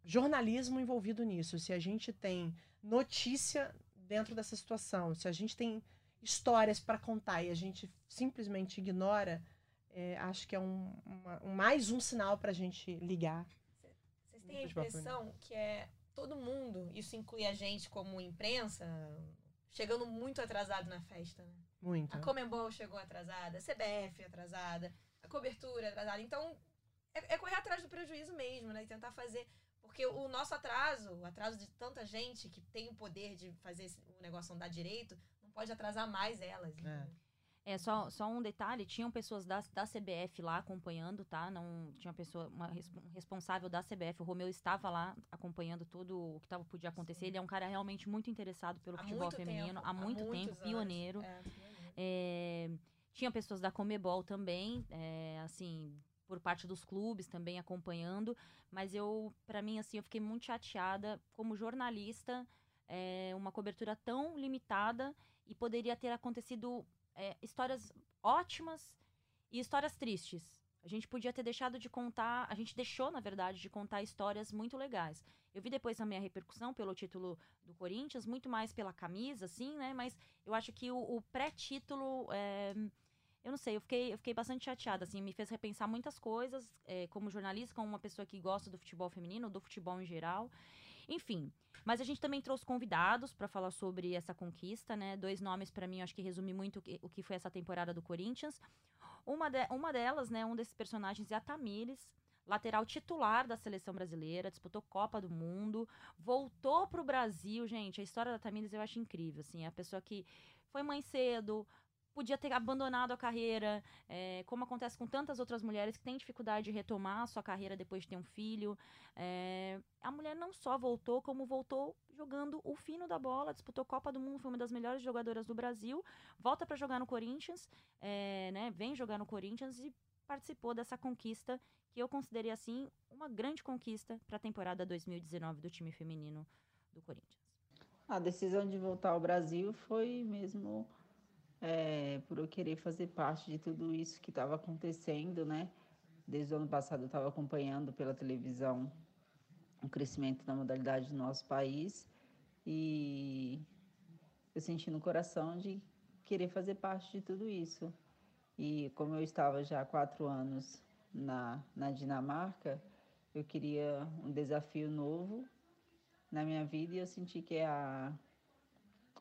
jornalismo envolvido nisso, se a gente tem notícia dentro dessa situação, se a gente tem histórias para contar e a gente simplesmente ignora, é, acho que é um, uma, um mais um sinal para a gente ligar tem a impressão que é todo mundo, isso inclui a gente como imprensa, chegando muito atrasado na festa, né? Muito. A Comembol chegou atrasada, a CBF atrasada, a cobertura atrasada. Então, é, é correr atrás do prejuízo mesmo, né? E tentar fazer. Porque o nosso atraso, o atraso de tanta gente que tem o poder de fazer o negócio andar direito, não pode atrasar mais elas. É. Né? É, só, só um detalhe, tinham pessoas da, da CBF lá acompanhando, tá? Não tinha pessoa, uma um responsável da CBF, o Romeu estava lá acompanhando tudo o que tava, podia acontecer. Sim. Ele é um cara realmente muito interessado pelo há futebol feminino, tempo, há muito há tempo, pioneiro. É, é, tinha pessoas da Comebol também, é, assim, por parte dos clubes também acompanhando, mas eu, para mim, assim, eu fiquei muito chateada como jornalista, é, uma cobertura tão limitada e poderia ter acontecido é, histórias ótimas e histórias tristes. A gente podia ter deixado de contar, a gente deixou, na verdade, de contar histórias muito legais. Eu vi depois a repercussão pelo título do Corinthians, muito mais pela camisa, assim, né? Mas eu acho que o, o pré-título. É, eu não sei, eu fiquei, eu fiquei bastante chateada, assim, me fez repensar muitas coisas, é, como jornalista, como uma pessoa que gosta do futebol feminino, do futebol em geral. Enfim, mas a gente também trouxe convidados para falar sobre essa conquista, né? Dois nomes para mim, acho que resume muito o que foi essa temporada do Corinthians. Uma, de, uma delas, né, um desses personagens é a Tamires, lateral titular da seleção brasileira, disputou Copa do Mundo, voltou para o Brasil, gente. A história da Tamires eu acho incrível, assim, é a pessoa que foi mãe cedo, podia ter abandonado a carreira, é, como acontece com tantas outras mulheres que têm dificuldade de retomar a sua carreira depois de ter um filho. É, a mulher não só voltou, como voltou jogando o fino da bola, disputou Copa do Mundo, foi uma das melhores jogadoras do Brasil, volta para jogar no Corinthians, é, né, vem jogar no Corinthians e participou dessa conquista que eu considerei assim uma grande conquista para a temporada 2019 do time feminino do Corinthians. A decisão de voltar ao Brasil foi mesmo é, por eu querer fazer parte de tudo isso que estava acontecendo, né? Desde o ano passado eu estava acompanhando pela televisão o crescimento da modalidade do nosso país e eu senti no coração de querer fazer parte de tudo isso. E como eu estava já há quatro anos na, na Dinamarca, eu queria um desafio novo na minha vida e eu senti que a,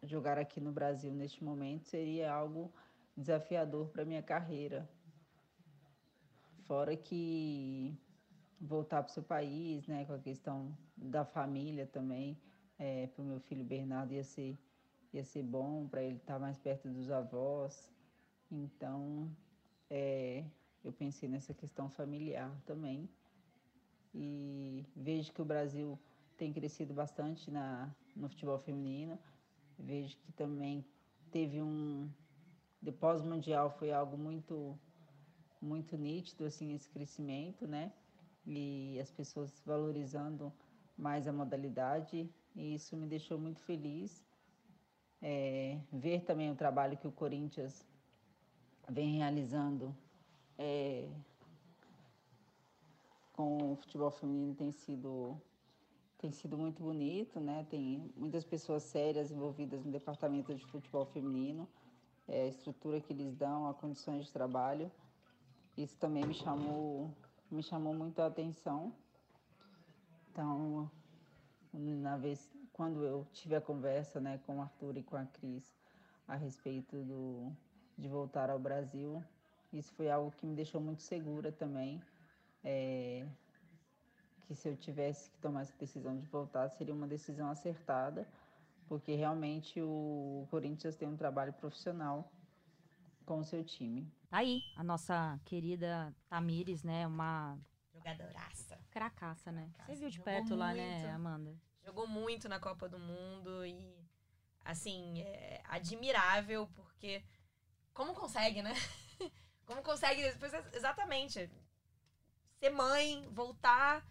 jogar aqui no Brasil neste momento seria algo desafiador para minha carreira. Fora que voltar para o seu país, né, com a questão da família também, é, para o meu filho Bernardo ia ser, ia ser bom, para ele estar tá mais perto dos avós. Então, é, eu pensei nessa questão familiar também. E vejo que o Brasil tem crescido bastante na, no futebol feminino. Vejo que também teve um de pós-mundial foi algo muito muito nítido assim esse crescimento, né? E as pessoas valorizando mais a modalidade e isso me deixou muito feliz. É, ver também o trabalho que o Corinthians vem realizando é, com o futebol feminino tem sido tem sido muito bonito, né? Tem muitas pessoas sérias envolvidas no departamento de futebol feminino, é, a estrutura que eles dão, as condições de trabalho. Isso também me chamou, me chamou muito a atenção. Então, na vez quando eu tive a conversa, né, com o Arthur e com a Cris a respeito do de voltar ao Brasil, isso foi algo que me deixou muito segura também. É, que se eu tivesse que tomar essa decisão de voltar, seria uma decisão acertada, porque realmente o Corinthians tem um trabalho profissional com o seu time. Tá aí, a nossa querida Tamires, né? Uma Jogadoraça. cracaça, né? Cracaça, Você viu de jogou perto lá, né, muito. Amanda? Jogou muito na Copa do Mundo e, assim, é admirável, porque como consegue, né? Como consegue, pois é, exatamente, ser mãe, voltar,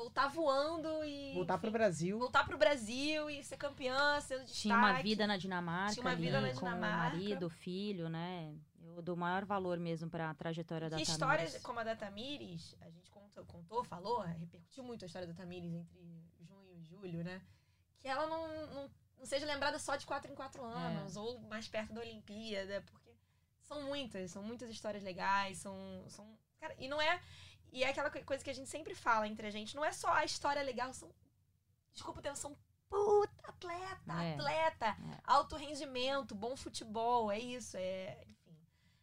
voltar voando e... Voltar pro enfim, Brasil. Voltar pro Brasil e ser campeã, sendo destaque. Tinha uma vida na Dinamarca, Tinha uma ali, vida na com o Dinamarca. marido, o filho, né? Eu dou maior valor mesmo pra trajetória da Que Tamires. histórias como a da Tamires, a gente contou, contou, falou, repercutiu muito a história da Tamires entre junho e julho, né? Que ela não, não, não seja lembrada só de quatro em quatro anos, ou mais perto da Olimpíada, porque são muitas, são muitas histórias legais, são. são cara, e não é. E é aquela co- coisa que a gente sempre fala entre a gente, não é só a história legal, são. Desculpa o termo, são puta atleta, É. atleta, É. alto rendimento, bom futebol, é isso, é. Enfim.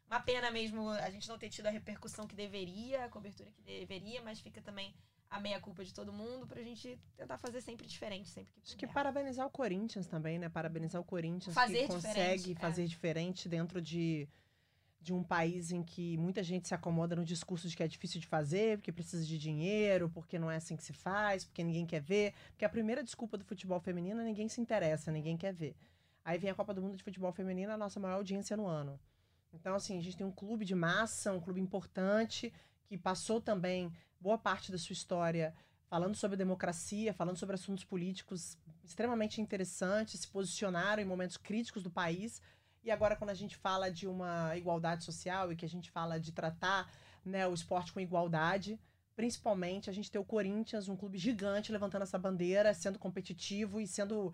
Uma pena mesmo a gente não ter tido a repercussão que deveria, a cobertura que deveria, mas fica também a meia culpa de todo mundo pra gente tentar fazer sempre diferente, sempre que Acho que puder. parabenizar o Corinthians também, né? Parabenizar o Corinthians Fazer que consegue é. fazer diferente dentro de, de um país em que muita gente se acomoda no discurso de que é difícil de fazer, porque precisa de dinheiro, porque não é assim que se faz, porque ninguém quer ver. Porque a primeira desculpa do futebol feminino é ninguém se interessa, ninguém quer ver. Aí vem a Copa do Mundo de Futebol Feminino, a nossa maior audiência no ano. Então, assim, a gente tem um clube de massa, um clube importante, que passou também boa parte da sua história falando sobre democracia, falando sobre assuntos políticos extremamente interessantes, se posicionaram em momentos críticos do país. E agora, quando a gente fala de uma igualdade social e que a gente fala de tratar né, o esporte com igualdade, principalmente a gente ter o Corinthians, um clube gigante, levantando essa bandeira, sendo competitivo e sendo,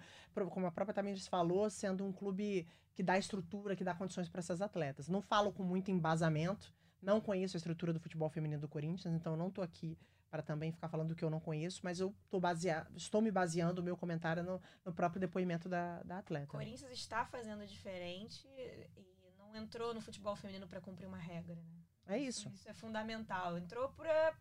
como a própria Tamires falou, sendo um clube que dá estrutura, que dá condições para essas atletas. Não falo com muito embasamento, não conheço a estrutura do futebol feminino do Corinthians, então não estou aqui para também ficar falando do que eu não conheço, mas eu basea estou me baseando o meu comentário no, no próprio depoimento da, da O atleta. Corinthians está fazendo diferente e não entrou no futebol feminino pra cumprir uma regra, né? É isso. Isso é fundamental. Entrou pra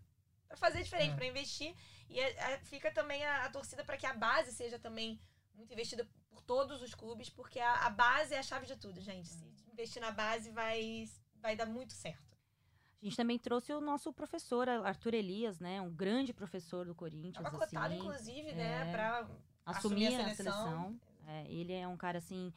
fazer diferente, É. pra investir. E é- é- fica também a, a torcida pra que a base seja também muito investida por todos os clubes, porque a, a base é a chave de tudo, gente. Se investir na base vai, vai dar muito certo. A gente também trouxe o nosso professor, Arthur Elias, né? Um grande professor do Corinthians, Tava cotado, assim. inclusive, né, é. pra assumir assumir a a seleção. seleção. É, ele é um cara assim.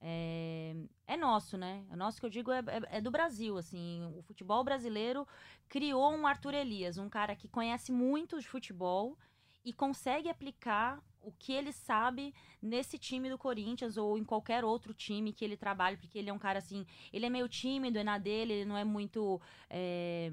É, é nosso, né? É nosso que eu digo é, é- é do Brasil, assim. O futebol brasileiro criou um Arthur Elias, um cara que conhece muito de futebol e consegue aplicar o que ele sabe nesse time do Corinthians ou em qualquer outro time que ele trabalhe, porque ele é um cara assim, ele é meio tímido, é na dele, ele não é muito. é,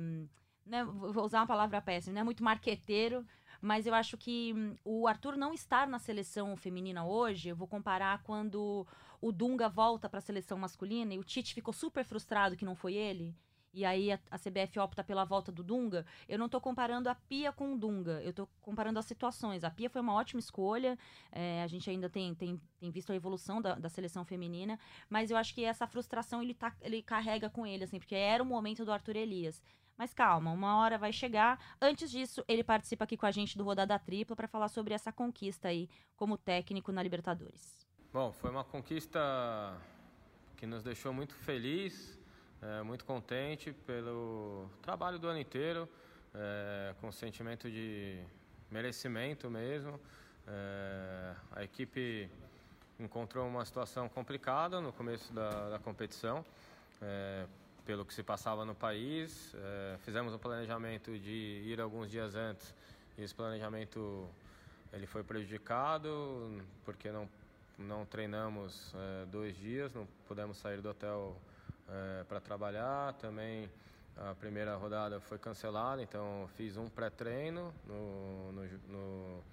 né, vou usar uma palavra péssima, não é muito marqueteiro, mas eu acho que hum, o Arthur não estar na seleção feminina hoje, eu vou comparar quando o Dunga volta para a seleção masculina e o Tite ficou super frustrado que não foi ele. E aí a, a CBF opta pela volta do Dunga. Eu não tô comparando a Pia com o Dunga, eu tô comparando as situações. A Pia foi uma ótima escolha, é, a gente ainda tem, tem, tem visto a evolução da, da seleção feminina, mas eu acho que essa frustração ele, tá, ele carrega com ele, assim, porque era o momento do Arthur Elias. Mas calma, uma hora vai chegar. Antes disso, ele participa aqui com a gente do Rodada Tripla para falar sobre essa conquista aí como técnico na Libertadores. Bom, foi uma conquista que nos deixou muito feliz, é, muito contente pelo trabalho do ano inteiro, é, com sentimento de merecimento mesmo. É, a equipe encontrou uma situação complicada no começo da, da competição, é, pelo que se passava no país. É, fizemos um planejamento de ir alguns dias antes e esse planejamento ele foi prejudicado porque não não treinamos é, dois dias, não pudemos sair do hotel é, para trabalhar. Também a primeira rodada foi cancelada, então fiz um pré-treino, no, no, no,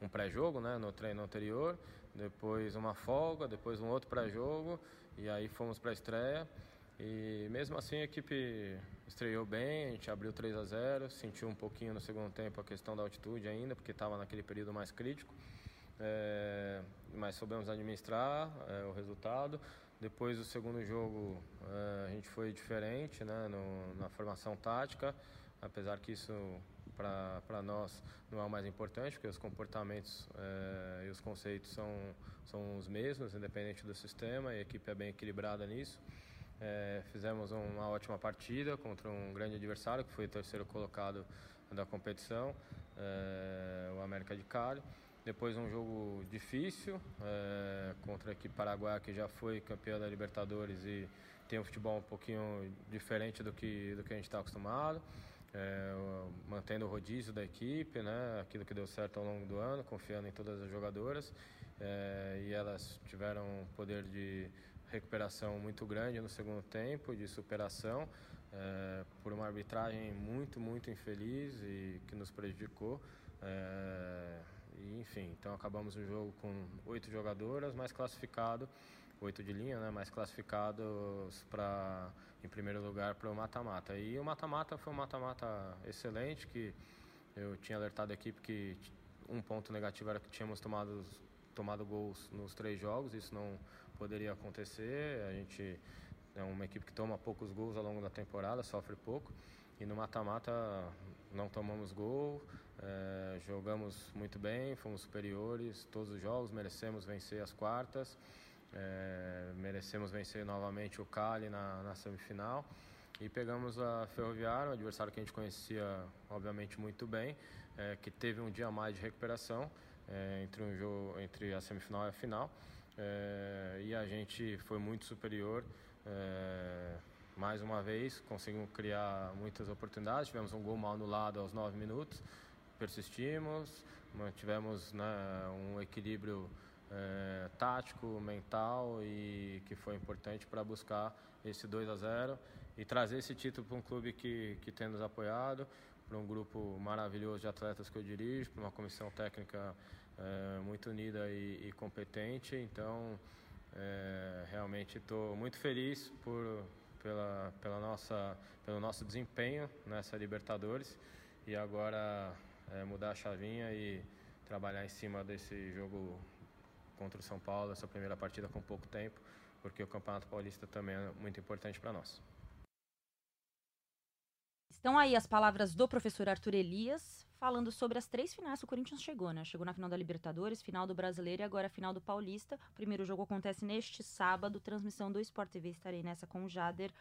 um pré-jogo né, no treino anterior, depois uma folga, depois um outro pré-jogo e aí fomos para a estreia. E mesmo assim a equipe estreou bem, a gente abriu 3 a 0, sentiu um pouquinho no segundo tempo a questão da altitude ainda, porque estava naquele período mais crítico. É, mas soubemos administrar é, o resultado. Depois do segundo jogo é, a gente foi diferente né, no, na formação tática, apesar que isso para nós não é o mais importante, porque os comportamentos é, e os conceitos são, são os mesmos, independente do sistema, e a equipe é bem equilibrada nisso. É, fizemos uma ótima partida contra um grande adversário, que foi o terceiro colocado da competição, é, o América de Cali. Depois um jogo difícil é, contra a equipe paraguaia que já foi campeã da Libertadores e tem um futebol um pouquinho diferente do que, do que a gente está acostumado. É, mantendo o rodízio da equipe, né, aquilo que deu certo ao longo do ano, confiando em todas as jogadoras. É, e elas tiveram um poder de recuperação muito grande no segundo tempo, de superação, é, por uma arbitragem muito, muito infeliz e que nos prejudicou. E, enfim, então acabamos o jogo com oito jogadoras, mais classificado, oito de linha, né, mais classificados para em primeiro lugar para o mata-mata. E o mata-mata foi um mata-mata excelente, que eu tinha alertado a equipe que um ponto negativo era que tínhamos tomado, tomado gols nos três jogos, isso não poderia acontecer. A gente é uma equipe que toma poucos gols ao longo da temporada, sofre pouco. E no mata-mata não tomamos gol, é, jogamos muito bem, fomos superiores todos os jogos, merecemos vencer as quartas, é, merecemos vencer novamente o Cali na, na, semifinal. E pegamos a Ferroviária, um adversário que a gente conhecia obviamente muito bem, é, que teve um dia a mais de recuperação entre, um jogo, entre a semifinal e a final. E a gente foi muito superior mais uma vez, conseguimos criar muitas oportunidades. Tivemos um gol mal anulado aos nove minutos, persistimos, mantivemos né, um equilíbrio é, tático, mental e que foi importante para buscar esse 2 a 0 e trazer esse título para um clube que, que tem nos apoiado, para um grupo maravilhoso de atletas que eu dirijo, para uma comissão técnica é, muito unida e, e competente. Então, é, realmente estou muito feliz por pela, pela nossa, pelo nosso desempenho nessa Libertadores e agora é, mudar a chavinha e trabalhar em cima desse jogo contra o São Paulo, essa primeira partida com pouco tempo, porque o Campeonato Paulista também é muito importante para nós. Estão aí as palavras do professor Arthur Elias, falando sobre as três finais que o Corinthians chegou, né? Chegou na final da Libertadores, final do Brasileiro e agora a final do Paulista. O primeiro jogo acontece neste sábado, transmissão do Sport TV. Estarei nessa com o Jader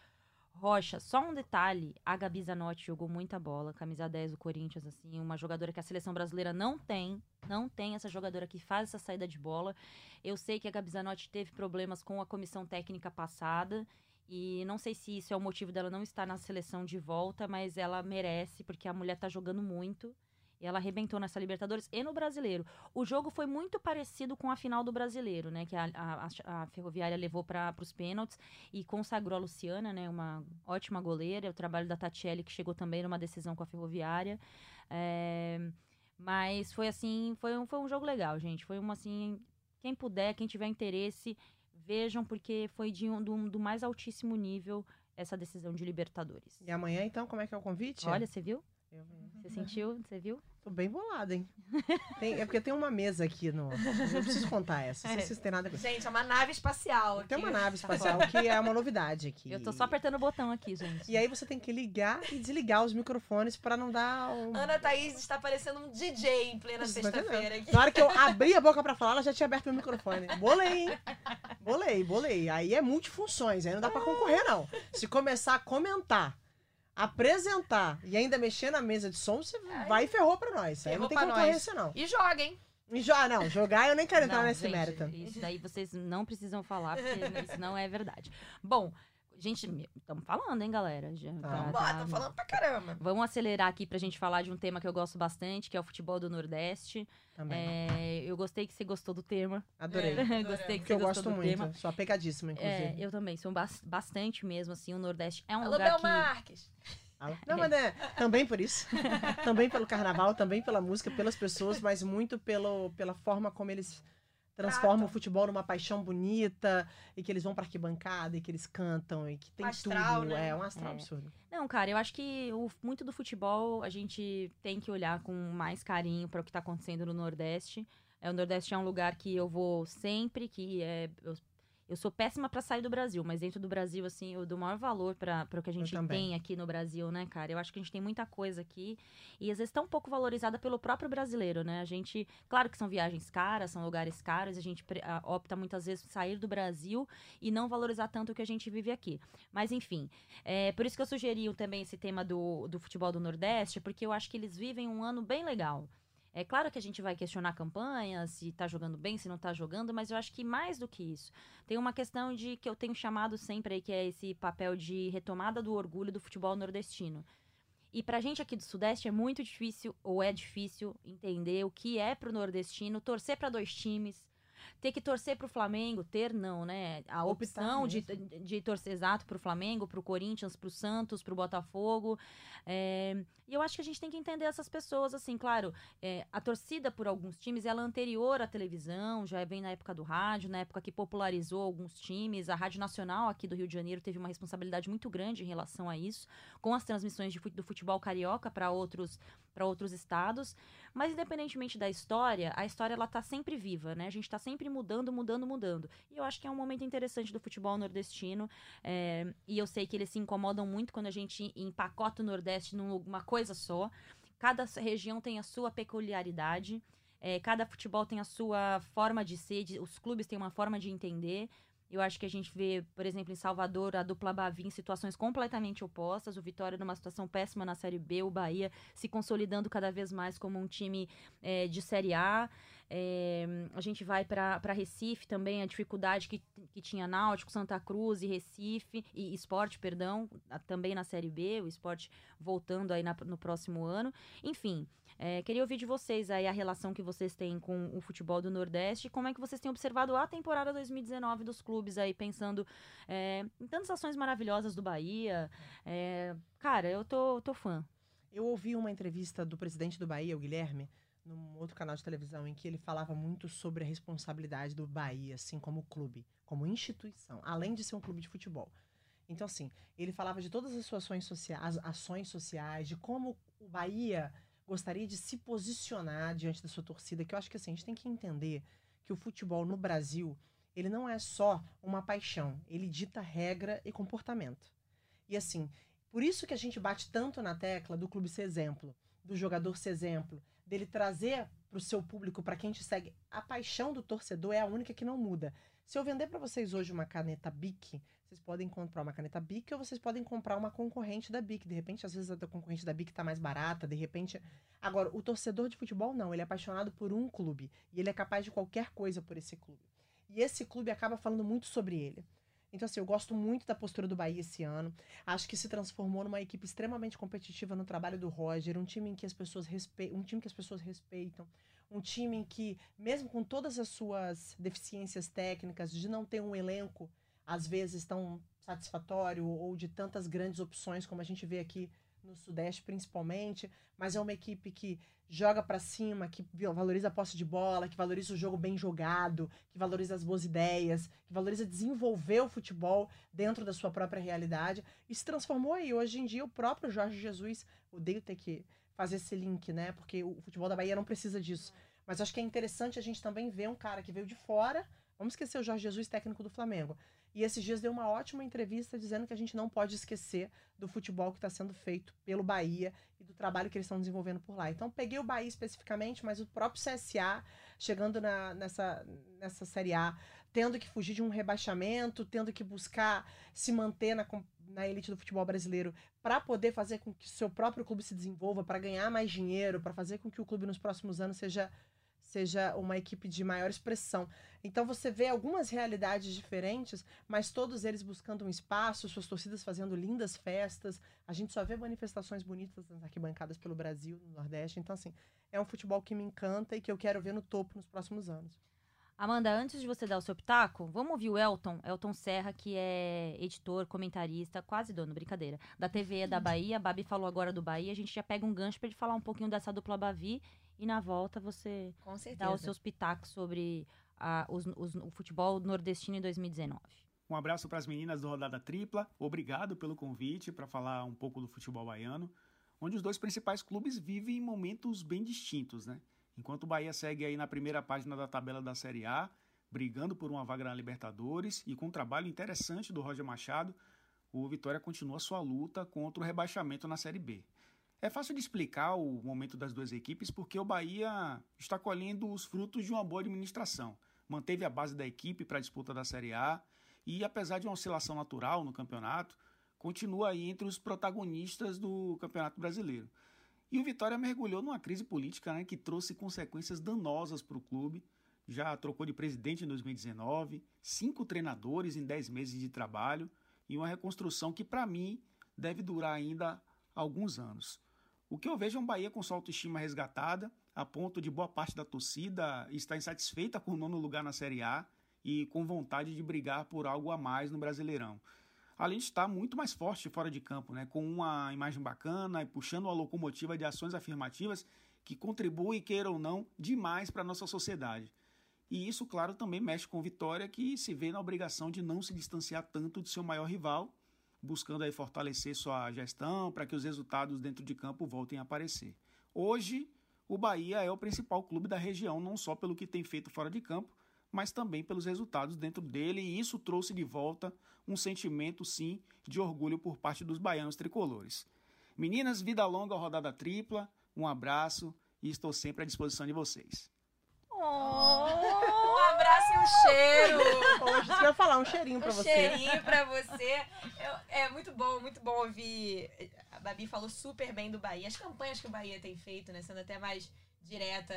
Rocha. Só um detalhe, a Gabi Zanotti jogou muita bola, camisa 10 do Corinthians, assim, uma jogadora que a seleção brasileira não tem, não tem essa jogadora que faz essa saída de bola. Eu sei que a Gabi Zanotti teve problemas com a comissão técnica passada, e não sei se isso é o motivo dela não estar na seleção de volta, mas ela merece, porque a mulher tá jogando muito. E ela arrebentou nessa Libertadores e no Brasileiro. O jogo foi muito parecido com a final do Brasileiro, né? Que a, a, a Ferroviária levou para os pênaltis e consagrou a Luciana, né? Uma ótima goleira. O trabalho da Tatiele, que chegou também numa decisão com a Ferroviária. É, mas foi assim, foi um, foi um jogo legal, gente. Foi uma assim. Quem puder, quem tiver interesse, vejam, porque foi de um, do, do mais altíssimo nível essa decisão de Libertadores. E amanhã, então, como é que é o convite? Olha, você viu? Você sentiu? Você viu? Tô bem bolada, hein? Tem, é porque tem uma mesa aqui no. Eu preciso contar essa. Não sei se vocês têm nada com Gente, é uma nave espacial. Aqui. Tem uma nave espacial que é uma novidade aqui. Eu tô só apertando o botão aqui, gente. E aí você tem que ligar e desligar os microfones pra não dar. Um... Ana Thaís está parecendo um DJ em plena sexta-feira. Na hora que eu abri a boca pra falar, ela já tinha aberto o microfone. Bolei, hein? Bolei, bolei. Aí é multifunções, aí não dá pra concorrer, não. Se começar a comentar apresentar e ainda mexer na mesa de som, você Ai, vai e ferrou pra nós. Aí não tem concorrência, nós. não. E joga, hein? E joga, não, jogar eu nem quero entrar não, nesse gente, mérito. Isso daí vocês não precisam falar, porque isso não é verdade. Bom, Gente, estamos falando, hein, galera? Já, tá, tá, tá, falando pra caramba. Vamos acelerar aqui pra gente falar de um tema que eu gosto bastante, que é o futebol do Nordeste. Também. É, eu gostei que você gostou do tema. Adorei. É, gostei que você eu gosto muito. Tema. Sou apegadíssima, inclusive. É, eu também, sou bastante mesmo, assim, o Nordeste é um Alô, lugar Bel que... Marques. Não, mas é, também por isso. também pelo carnaval, também pela música, pelas pessoas, mas muito pelo, pela forma como eles transformam o futebol numa paixão bonita e que eles vão pra arquibancada e que eles cantam e que tem astral, tudo. Né? É um astral É. absurdo. Não, cara, eu acho que o- muito do futebol a gente tem que olhar com mais carinho para o que tá acontecendo no Nordeste. É, o Nordeste é um lugar que eu vou sempre, que é, eu- eu sou péssima para sair do Brasil, mas dentro do Brasil, assim, eu dou maior valor para o que a gente tem aqui no Brasil, né, cara? Eu acho que a gente tem muita coisa aqui e às vezes tão pouco valorizada pelo próprio brasileiro, né? A gente, claro que são viagens caras, são lugares caros, a gente opta muitas vezes por sair do Brasil e não valorizar tanto o que a gente vive aqui. Mas enfim, é por isso que eu sugeri também esse tema do, do futebol do Nordeste, porque eu acho que eles vivem um ano bem legal. É claro que a gente vai questionar a campanha, se tá jogando bem, se não tá jogando, mas eu acho que mais do que isso. Tem uma questão de que eu tenho chamado sempre aí, que é esse papel de retomada do orgulho do futebol nordestino. E pra gente aqui do Sudeste é muito difícil, ou é difícil, entender o que é pro nordestino torcer para dois times, ter que torcer pro Flamengo, ter não, né? A opção de, de torcer exato pro Flamengo, pro Corinthians, pro Santos, pro Botafogo. É, e eu acho que a gente tem que entender essas pessoas, assim, claro, é, a torcida por alguns times, ela é anterior à televisão, já vem na época do rádio, na época que popularizou alguns times. A Rádio Nacional aqui do Rio de Janeiro teve uma responsabilidade muito grande em relação a isso, com as transmissões de, do futebol carioca para outros para outros estados. Mas independentemente da história, a história ela tá sempre viva, né? A gente está sempre mudando, mudando, mudando. E eu acho que é um momento interessante do futebol nordestino. É, e eu sei que eles se incomodam muito quando a gente empacota o Nordeste numa coisa só. Cada região tem a sua peculiaridade. É, cada futebol tem a sua forma de ser, de, os clubes têm uma forma de entender. Eu acho que a gente vê, por exemplo, em Salvador, a dupla Bavi em situações completamente opostas. O Vitória numa situação péssima na Série B, o Bahia se consolidando cada vez mais como um time é, de Série A. É, a gente vai para Recife também, a dificuldade que, que tinha Náutico, Santa Cruz e Recife, e Esporte, perdão, também na Série B, o Esporte voltando aí na, no próximo ano. Enfim, é, queria ouvir de vocês aí a relação que vocês têm com o futebol do Nordeste como é que vocês têm observado a temporada 2019 dos clubes aí, pensando é, em tantas ações maravilhosas do Bahia. É, cara, eu tô, tô fã. Eu ouvi uma entrevista do presidente do Bahia, o Guilherme, num outro canal de televisão, em que ele falava muito sobre a responsabilidade do Bahia, assim, como clube, como instituição, além de ser um clube de futebol. Então, assim, ele falava de todas as suas ações sociais, ações sociais de como o Bahia gostaria de se posicionar diante da sua torcida, que eu acho que assim, a gente tem que entender que o futebol no Brasil, ele não é só uma paixão, ele dita regra e comportamento. E assim, por isso que a gente bate tanto na tecla do clube ser exemplo, do jogador ser exemplo, dele trazer para o seu público, para quem te segue, a paixão do torcedor é a única que não muda. Se eu vender para vocês hoje uma caneta Bic, vocês podem comprar uma caneta Bic ou vocês podem comprar uma concorrente da Bic. De repente, às vezes a concorrente da Bic está mais barata, de repente. Agora, o torcedor de futebol não, ele é apaixonado por um clube e ele é capaz de qualquer coisa por esse clube. E esse clube acaba falando muito sobre ele. Então, assim, eu gosto muito da postura do Bahia esse ano. Acho que se transformou numa equipe extremamente competitiva no trabalho do Roger, um time em que as pessoas respeitam, um time que as pessoas respeitam, um time em que, mesmo com todas as suas deficiências técnicas, de não ter um elenco às vezes tão satisfatório ou de tantas grandes opções como a gente vê aqui no Sudeste principalmente, mas é uma equipe que joga para cima, que valoriza a posse de bola, que valoriza o jogo bem jogado, que valoriza as boas ideias, que valoriza desenvolver o futebol dentro da sua própria realidade e se transformou aí. Hoje em dia o próprio Jorge Jesus, odeio ter que fazer esse link, né? Porque o futebol da Bahia não precisa disso. Mas acho que é interessante a gente também ver um cara que veio de fora. Vamos esquecer o Jorge Jesus, técnico do Flamengo. E esses dias deu uma ótima entrevista dizendo que a gente não pode esquecer do futebol que está sendo feito pelo Bahia e do trabalho que eles estão desenvolvendo por lá. Então, peguei o Bahia especificamente, mas o próprio CSA, chegando na, nessa, nessa Série A, tendo que fugir de um rebaixamento, tendo que buscar se manter na, na elite do futebol brasileiro para poder fazer com que seu próprio clube se desenvolva, para ganhar mais dinheiro, para fazer com que o clube nos próximos anos seja seja uma equipe de maior expressão. Então você vê algumas realidades diferentes, mas todos eles buscando um espaço, suas torcidas fazendo lindas festas. A gente só vê manifestações bonitas nas arquibancadas pelo Brasil, no Nordeste. Então, assim, é um futebol que me encanta e que eu quero ver no topo nos próximos anos. Amanda, antes de você dar o seu pitaco, vamos ouvir o Elton, Elton Serra, que é editor, comentarista, quase dono, brincadeira, da TV da Bahia. A Babi falou agora do Bahia, a gente já pega um gancho para ele falar um pouquinho dessa dupla Bavi e na volta você dá os seus pitacos sobre a, os, os, o futebol nordestino em 2019. Um abraço para as meninas do Rodada Tripla. Obrigado pelo convite para falar um pouco do futebol baiano, onde os dois principais clubes vivem momentos bem distintos, né? Enquanto o Bahia segue aí na primeira página da tabela da Série A, brigando por uma vaga na Libertadores e com um trabalho interessante do Roger Machado, o Vitória continua sua luta contra o rebaixamento na Série B. É fácil de explicar o momento das duas equipes porque o Bahia está colhendo os frutos de uma boa administração. Manteve a base da equipe para a disputa da Série A e, apesar de uma oscilação natural no campeonato, continua aí entre os protagonistas do Campeonato Brasileiro. E o Vitória mergulhou numa crise política né, que trouxe consequências danosas para o clube. Já trocou de presidente em 2019, cinco treinadores em dez meses de trabalho e uma reconstrução que, para mim, deve durar ainda alguns anos. O que eu vejo é um Bahia com sua autoestima resgatada, a ponto de boa parte da torcida estar insatisfeita com o nono lugar na Série A e com vontade de brigar por algo a mais no Brasileirão. Além de estar muito mais forte fora de campo, né, com uma imagem bacana e puxando uma locomotiva de ações afirmativas que contribuem, queira ou não, demais para a nossa sociedade. E isso, claro, também mexe com Vitória, que se vê na obrigação de não se distanciar tanto de seu maior rival buscando aí fortalecer sua gestão para que os resultados dentro de campo voltem a aparecer. Hoje, o Bahia é o principal clube da região, não só pelo que tem feito fora de campo, mas também pelos resultados dentro dele, e isso trouxe de volta um sentimento, sim, de orgulho por parte dos baianos tricolores. Meninas, vida longa, rodada tripla, um abraço e estou sempre à disposição de vocês. Oh! Abraço e um cheiro. Hoje você vai falar um cheirinho pra um você. cheirinho pra você. Eu, é muito bom, muito bom ouvir. A Babi falou super bem do Bahia. As campanhas que o Bahia tem feito, né? Sendo até mais direta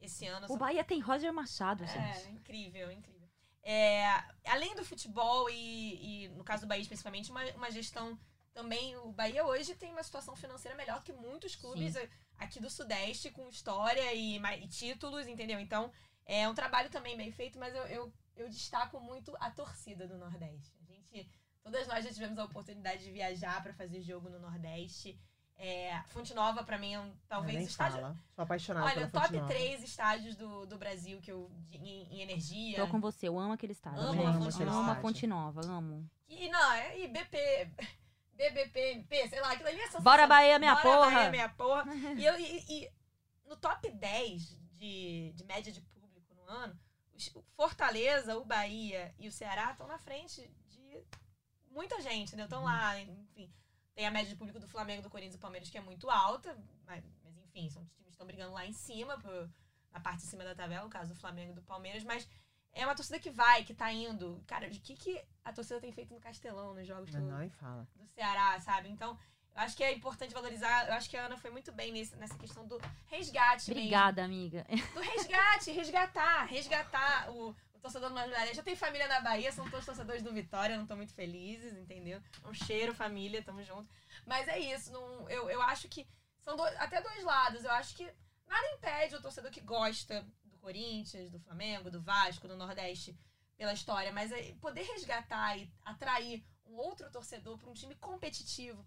esse ano. O Bahia tem Roger Machado, gente. É, incrível, incrível. É, além do futebol e, e, no caso do Bahia especificamente, uma, uma gestão também. O Bahia hoje tem uma situação financeira melhor que muitos clubes Sim. aqui do Sudeste, com história e, e títulos, entendeu? Então, é um trabalho também bem feito, mas eu, eu, eu destaco muito a torcida do Nordeste. A gente, todas nós já tivemos a oportunidade de viajar para fazer jogo no Nordeste. É, Fonte Nova, para mim, é um, talvez nem estádio. Fala. Sou apaixonada Olha, pela top Fonte 3 estádios do, do Brasil que eu, de, em, em, energia. Tô com você, eu amo aquele estádio. Amo a Fonte Nova. Amo a Fonte Nova, amo. E não, é, e BP. BBP, MP, sei lá, aquilo ali é sensacional. Bora Bahia, minha Bora porra! Bahia, minha porra. e, eu, e, e, no top 10 de, de média de ano, o Fortaleza, o Bahia e o Ceará estão na frente de muita gente, né? Estão uhum. lá, enfim. Tem a média de público do Flamengo, do Corinthians e do Palmeiras, que é muito alta, mas, mas enfim, são times que estão brigando lá em cima, por, na parte de cima da tabela, o caso do Flamengo e do Palmeiras, mas é uma torcida que vai, que tá indo. Cara, de que, que a torcida tem feito no Castelão, nos jogos do, do Ceará, sabe? Então, acho que é importante valorizar. Eu acho que a Ana foi muito bem nesse, nessa questão do resgate. Obrigada, mesmo. amiga. Do resgate, resgatar, resgatar o, o torcedor do Majoré. Já tem família na Bahia, são todos torcedores do Vitória, não estão muito felizes, entendeu? Um cheiro, família, tamo junto. Mas é isso, não, eu, eu acho que são do, até dois lados. Eu acho que nada impede o torcedor que gosta do Corinthians, do Flamengo, do Vasco, do Nordeste pela história, mas é poder resgatar e atrair um outro torcedor para um time competitivo,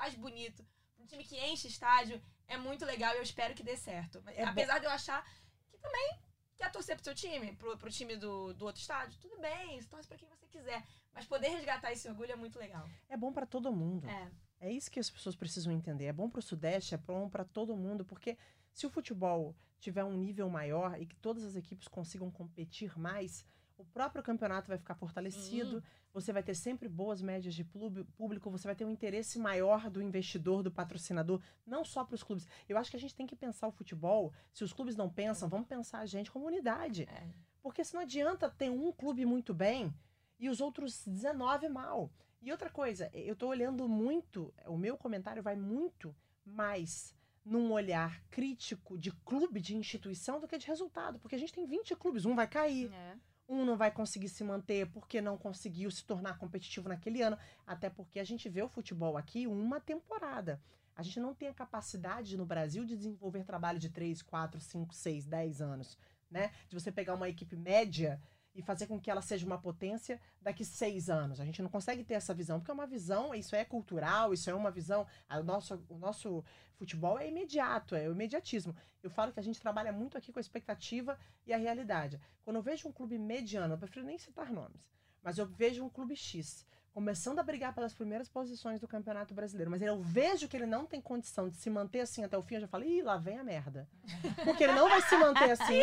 faz bonito, um time que enche estádio, é muito legal e eu espero que dê certo. É Apesar bom. de eu achar que também quer torcer pro seu time, pro, pro time do, do outro estádio, tudo bem, torce pra quem você quiser. Mas poder resgatar esse orgulho é muito legal. É bom para todo mundo. É. É isso que as pessoas precisam entender. É bom para o Sudeste, é bom para todo mundo, porque se o futebol tiver um nível maior e que todas as equipes consigam competir mais, o próprio campeonato vai ficar fortalecido, uhum. você vai ter sempre boas médias de público, você vai ter um interesse maior do investidor, do patrocinador, não só para os clubes. Eu acho que a gente tem que pensar o futebol, se os clubes não pensam, vamos pensar a gente como unidade. É. Porque se não adianta ter um clube muito bem e os outros 19 mal. E outra coisa, eu estou olhando muito, o meu comentário vai muito mais num olhar crítico de clube, de instituição, do que de resultado. Porque a gente tem 20 clubes, um vai cair. É um não vai conseguir se manter porque não conseguiu se tornar competitivo naquele ano, até porque a gente vê o futebol aqui uma temporada. A gente não tem a capacidade no Brasil de desenvolver trabalho de 3, 4, 5, 6, 10 anos, né? De você pegar uma equipe média e fazer com que ela seja uma potência daqui seis anos. A gente não consegue ter essa visão, porque é uma visão, isso é cultural, isso é uma visão. O nosso, o nosso futebol é imediato, é o imediatismo. Eu falo que a gente trabalha muito aqui com a expectativa e a realidade. Quando eu vejo um clube mediano, eu prefiro nem citar nomes, mas eu vejo um clube X começando a brigar pelas primeiras posições do Campeonato Brasileiro, mas eu vejo que ele não tem condição de se manter assim até o fim, eu já falo, ih, lá vem a merda. Porque ele não vai se manter assim.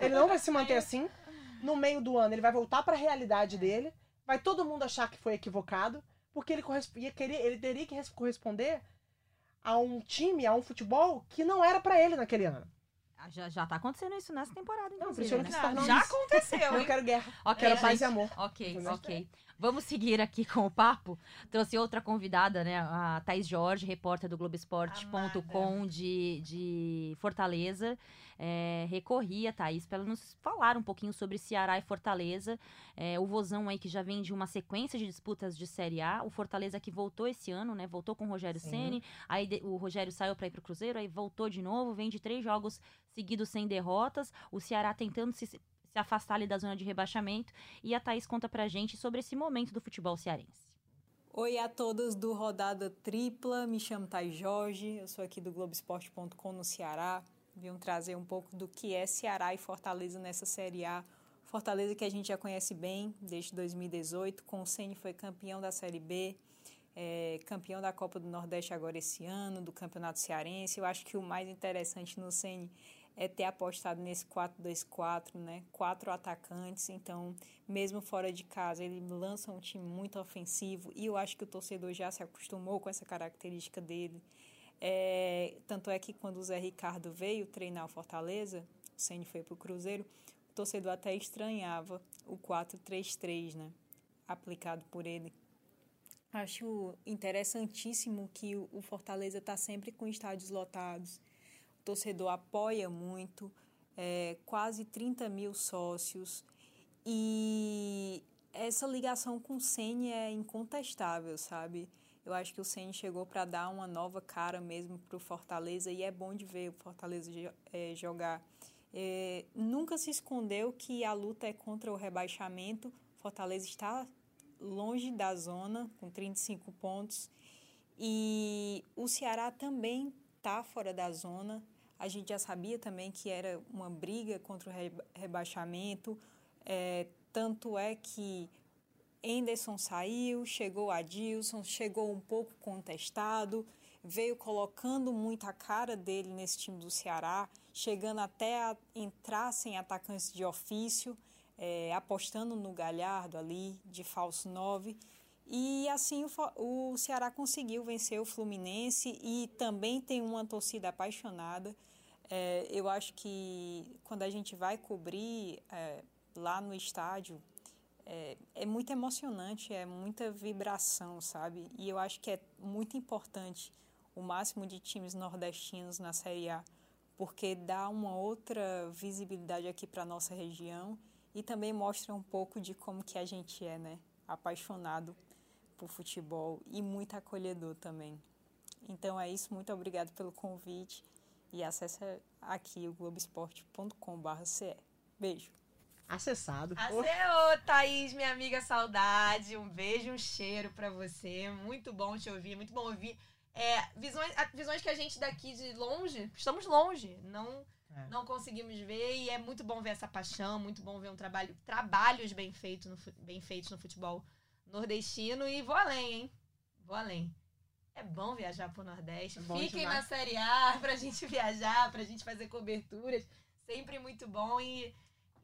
Ele não vai se manter assim no meio do ano ele vai voltar pra realidade dele, vai todo mundo achar que foi equivocado, porque ele, corresp- ia querer, ele teria que res- corresponder a um time, a um futebol que não era pra ele naquele ano. Ah, Já, já tá acontecendo isso nessa temporada, Não, inclusive, prefiro né? que Já isso. aconteceu, Eu quero guerra, Ok, quero gente. paz e amor. Ok, Entendeu? ok. Vamos seguir aqui com o papo. Trouxe outra convidada, né? A Thaís Jorge, repórter do Globoesporte.com de, de Fortaleza. É, recorri a Thaís para ela nos falar um pouquinho sobre Ceará e Fortaleza. É, o Vozão aí que já vem de uma sequência de disputas de Série A. O Fortaleza que voltou esse ano, né? Voltou com o Rogério. Ceni. Aí de- o Rogério saiu para ir pro Cruzeiro, aí voltou de novo. Vem de três jogos seguidos sem derrotas. O Ceará tentando se, se afastar ali da zona de rebaixamento. E a Thaís conta pra gente sobre esse momento do futebol cearense. Oi a todos do Rodada Tripla, me chamo Thay Jorge, eu sou aqui do Globoesporte.com no Ceará. Vim trazer um pouco do que é Ceará e Fortaleza nessa Série A. Fortaleza que a gente já conhece bem desde 2018, com o Ceni foi campeão da Série B, é, campeão da Copa do Nordeste agora esse ano, do Campeonato Cearense. Eu acho que o mais interessante no Ceni é ter apostado nesse 4-2-4, né? Quatro atacantes, então mesmo fora de casa, ele lança um time muito ofensivo e eu acho que o torcedor já se acostumou com essa característica dele. É, tanto é que quando o Zé Ricardo veio treinar o Fortaleza, o Ceni foi para o Cruzeiro, o torcedor até estranhava o 4-3-3, né? Aplicado por ele. Acho interessantíssimo que o Fortaleza está sempre com estádios lotados. O torcedor apoia muito, é, quase 30 mil sócios. E essa ligação com o Ceni é incontestável, sabe? Eu acho que o Ceni chegou para dar uma nova cara mesmo para o Fortaleza e é bom de ver o Fortaleza eh, jogar. Eh, nunca se escondeu que a luta é contra o rebaixamento. Fortaleza está longe da zona, com 35 pontos. E o Ceará também está fora da zona. A gente já sabia também que era uma briga contra o reba- rebaixamento. É, tanto é que Enderson saiu, chegou Adilson, chegou um pouco contestado, veio colocando muito a cara dele nesse time do Ceará, chegando até a entrar sem atacantes de ofício, é, apostando no Galhardo ali, de falso 9. E assim o, o Ceará conseguiu vencer o Fluminense e também tem uma torcida apaixonada. É, eu acho que quando a gente vai cobrir é, lá no estádio, é, é muito emocionante, é muita vibração, sabe? E eu acho que é muito importante o máximo de times nordestinos na Série A, porque dá uma outra visibilidade aqui para nossa região e também mostra um pouco de como que a gente é, né? Apaixonado por futebol e muito acolhedor também. Então é isso, muito obrigado pelo convite e acesse aqui o globesport.com.br. Beijo. Acessado. Aceu, Thaís, minha amiga saudade. Um beijo, um cheiro pra você. Muito bom te ouvir, muito bom ouvir. É, visões, visões que a gente daqui de longe, estamos longe, não É. não conseguimos ver e é muito bom ver essa paixão, muito bom ver um trabalho, trabalhos bem feitos no, bem feitos no futebol nordestino e vou além, hein? Vou além. É bom viajar pro Nordeste. É Fiquem demais. na Série A pra gente viajar, pra gente fazer coberturas. Sempre muito bom e.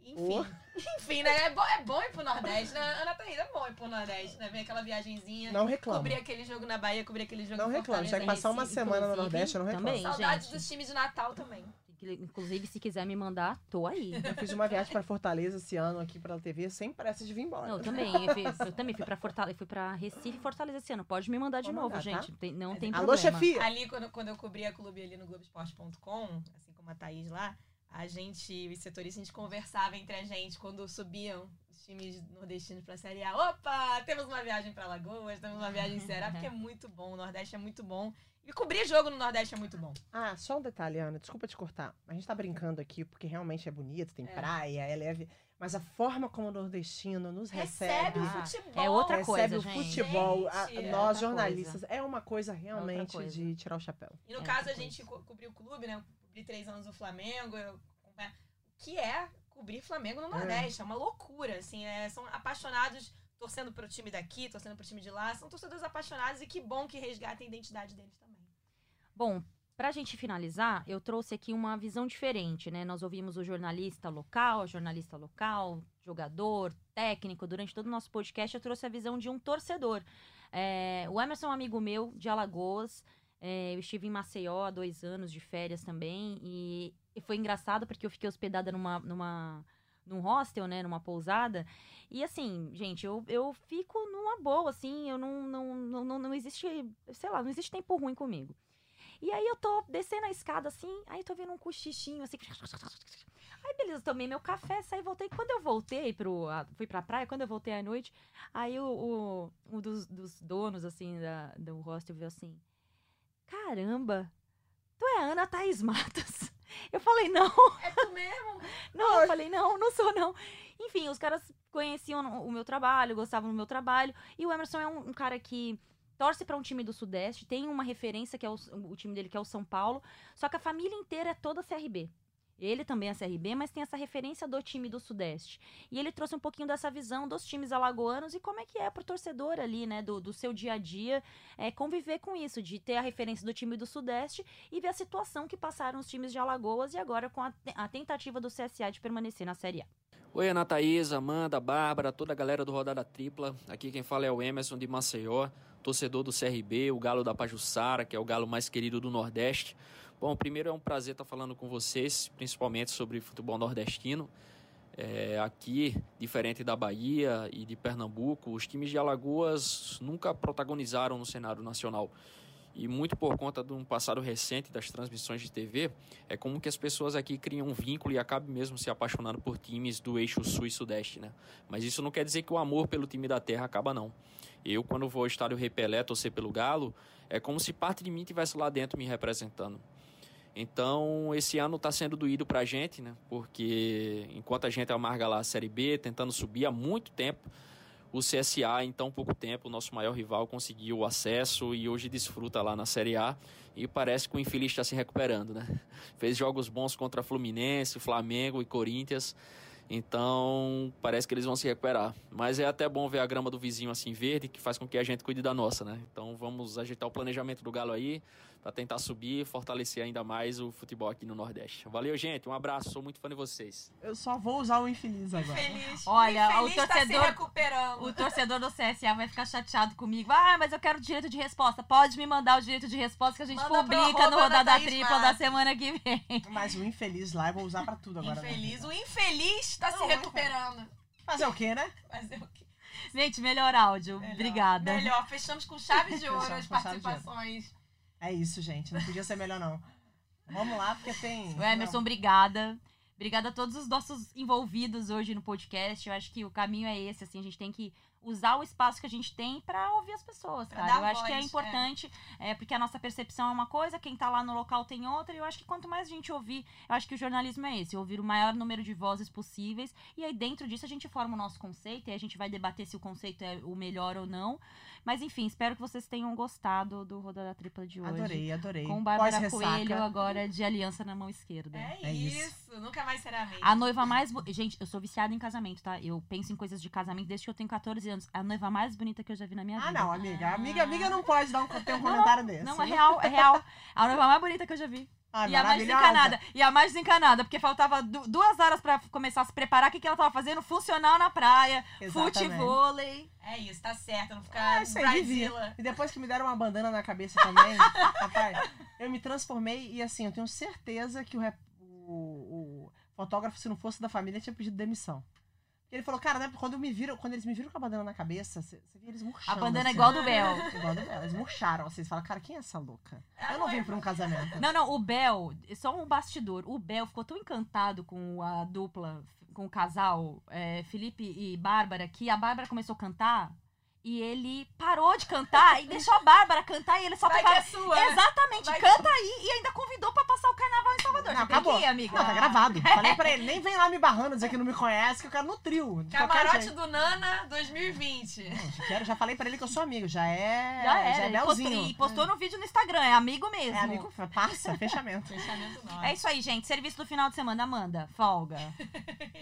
Enfim. Enfim, né? É bom, é bom ir pro Nordeste, né? Ana Thaís, é bom ir pro Nordeste, né? Ver aquela viagenzinha. Não reclama. Cobrir aquele jogo na Bahia, cobrir aquele jogo Não. Se Fortaleza, vai passar uma Recife. semana no Nordeste, eu não reclamo. também. Saudades gente. dos times de Natal também. Inclusive, se quiser me mandar, tô aí. Eu fiz uma viagem pra Fortaleza esse ano aqui pela TV sem pressa de vir embora. Não, eu também. Eu, fiz- eu também fui pra Fortaleza, fui pra Recife e Fortaleza esse ano. Pode me mandar de novo, mandar, tá? gente. Não tem, não tem Alô, problema. chefia! Ali, quando, quando eu cobria clube ali no Globoesporte.com, assim como a Thaís lá, a gente, os setoristas, a gente conversava entre a gente quando subiam os times nordestinos pra Série A. Opa, temos uma viagem pra Lagoas, temos uma viagem em Ceará, porque é muito bom, o Nordeste é muito bom. E cobrir jogo no Nordeste é muito bom. Ah, só um detalhe, Ana. Desculpa te cortar. A gente tá brincando aqui porque realmente é bonito, tem É. praia, é leve. Mas a forma como o nordestino nos recebe. Recebe o Ah, futebol. é outra recebe coisa, o gente. futebol, a- Gente, é nós outra jornalistas, é uma coisa realmente coisa. de tirar o chapéu. E no É, caso, a gente co- cobriu o clube, né? Cobri três anos o Flamengo. Eu, acompanha- que é cobrir Flamengo no Nordeste. É, uma loucura, assim. é, são apaixonados torcendo pro time daqui, torcendo pro time de lá. São torcedores apaixonados e que bom que resgatem a identidade deles também. Bom, Pra gente finalizar, eu trouxe aqui uma visão diferente, né? Nós ouvimos o jornalista local, jornalista local, jogador, técnico. Durante todo o nosso podcast, eu trouxe a visão de um torcedor. É, o Emerson é um amigo meu, de Alagoas. É, eu estive em Maceió há dois anos de férias também. E, e foi engraçado porque eu fiquei hospedada numa, numa, num hostel, né? Numa pousada. E assim, gente, eu, eu fico numa boa, assim. Eu não, não, não, não, existe, sei lá, não existe tempo ruim comigo. E aí eu tô descendo a escada assim, aí tô vendo um cochichinho assim. Aí beleza, tomei meu café, saí, voltei. Quando eu voltei pro. fui pra praia, quando eu voltei à noite, aí o, o- um dos, dos donos, assim, da, do hostel viu assim: Caramba, tu é a Ana Thaís Matos. Eu falei, não, É tu mesmo? não, eu falei, não, não sou, não. Enfim, os caras conheciam o meu trabalho, gostavam do meu trabalho. E o Emerson é um, um cara que torce para um time do Sudeste, tem uma referência que é o, o time dele, que é o São Paulo. Só que a família inteira é toda CRB. Ele também é CRB, mas tem essa referência do time do Sudeste. E ele trouxe um pouquinho dessa visão dos times alagoanos e como é que é pro torcedor ali, né, do, do seu dia a dia, é, conviver com isso, de ter a referência do time do Sudeste e ver a situação que passaram os times de Alagoas e agora com a, a tentativa do CSA de permanecer na Série A. Oi, Ana Thaís, Amanda, Bárbara, toda a galera do Rodada Tripla. Aqui quem fala é o Emerson de Maceió, torcedor do CRB, o galo da Pajuçara, que é o galo mais querido do Nordeste. Bom, primeiro é um prazer estar falando com vocês, principalmente sobre futebol nordestino. É, aqui, diferente da Bahia e de Pernambuco, os times de Alagoas nunca protagonizaram no cenário nacional. E muito por conta de um passado recente das transmissões de TV, é como que as pessoas aqui criam um vínculo e acabam mesmo se apaixonando por times do eixo sul e sudeste, né? Mas isso não quer dizer que o amor pelo time da terra acaba, não. Eu, quando vou ao estádio Repelé torcer pelo Galo, é como se parte de mim estivesse lá dentro me representando. Então, esse ano está sendo doído para a gente, né? Porque enquanto a gente amarga lá a Série B, tentando subir há muito tempo, o CSA, em tão pouco tempo, o nosso maior rival, conseguiu o acesso e hoje desfruta lá na Série A. E parece que o infeliz está se recuperando, né? Fez jogos bons contra Fluminense, Flamengo e Corinthians. Então, parece que eles vão se recuperar. Mas é até bom ver a grama do vizinho assim verde, que faz com que a gente cuide da nossa, né? Então, vamos ajeitar o planejamento do Galo aí, para tentar subir e fortalecer ainda mais o futebol aqui no Nordeste. Valeu, gente. Um abraço. Sou muito fã de vocês. Eu só vou usar o infeliz agora. Feliz. Olha, o o infeliz tá torcedor- se recuperando. O torcedor do CSA vai ficar chateado comigo. Ah, mas eu quero direito de resposta. Pode me mandar o direito de resposta que a gente Manda publica no Rodada Thaís Tripla da semana que vem. Mas o infeliz lá eu vou usar pra tudo agora. né? Infeliz. O infeliz tá se Não, recuperando. Mas é o quê, né? Mas é o quê? Gente, melhor áudio. Melhor. Obrigada. Melhor. Fechamos com chave de ouro Fechamos as participações. É isso, gente. Não podia ser melhor, não. Vamos lá, porque tem. O Emerson, obrigada. Obrigada a todos os nossos envolvidos hoje no podcast. Eu acho que o caminho é esse, assim, a gente tem que usar o espaço que a gente tem pra ouvir as pessoas, Pra cara. Eu acho que é voz, importante, é, porque a nossa percepção é uma coisa, quem tá lá no local tem outra, e eu acho que quanto mais a gente ouvir, eu acho que o jornalismo é esse, ouvir o maior número de vozes possíveis, e aí dentro disso a gente forma o nosso conceito, e aí a gente vai debater se o conceito é o melhor ou não. Mas enfim, espero que vocês tenham gostado do Rodada Tripla de hoje. Adorei, adorei. Com Bárbara Pós-ressaca. Coelho agora de aliança na mão esquerda. É, É isso. isso. Nunca mais será a mesma. A noiva mais. Gente, eu sou viciada em casamento, tá? Eu penso em coisas de casamento desde que eu tenho 14 anos. A noiva mais bonita que eu já vi na minha Ah, vida. não, amiga. Amiga, amiga não pode dar um, ter um comentário desse. Não, é real, é real. A noiva mais bonita que eu já vi. Ah, e a mais desencanada. E a mais desencanada, porque faltava du- duas horas pra começar a se preparar. O que, que ela tava fazendo? Funcional na praia, futevôlei. É isso, tá certo. Não ficar Ah. Brazila. E depois que me deram uma bandana na cabeça também, rapaz, eu me transformei e assim, eu tenho certeza que o, rep- o- o fotógrafo, se não fosse da família, tinha pedido demissão. Ele falou, cara, né, quando, me viram, quando eles me viram com a bandana na cabeça, você via eles A murchando. bandana é assim. igual do Bel. Igual do Bel. Eles murcharam, assim, falam, cara, quem é essa louca? É, Eu não vim pra um casamento. Não, não, o Bel, só um bastidor. O Bel ficou tão encantado com a dupla, com o casal é, Felipe e Bárbara, que a Bárbara começou a cantar e ele parou de cantar e deixou a Bárbara cantar e ele só Vai que tocava. é sua, né? Exatamente, Vai que- canta aí e ainda convidou pra passar o carnaval em Salvador. Não, que acabou. ir, amiga. Não, tá gravado. Falei pra ele, nem vem lá me barrando, dizer que não me conhece, que eu quero no trio. Camarote do Nana 2020. Gente, quero, já falei pra ele que eu sou amigo, já é. Já era. é ele postou, Belzinho. e postou no vídeo no Instagram, é amigo mesmo. É amigo, passa, fechamento. Fechamento nosso. É isso aí, gente. Serviço do final de semana, Amanda. Folga.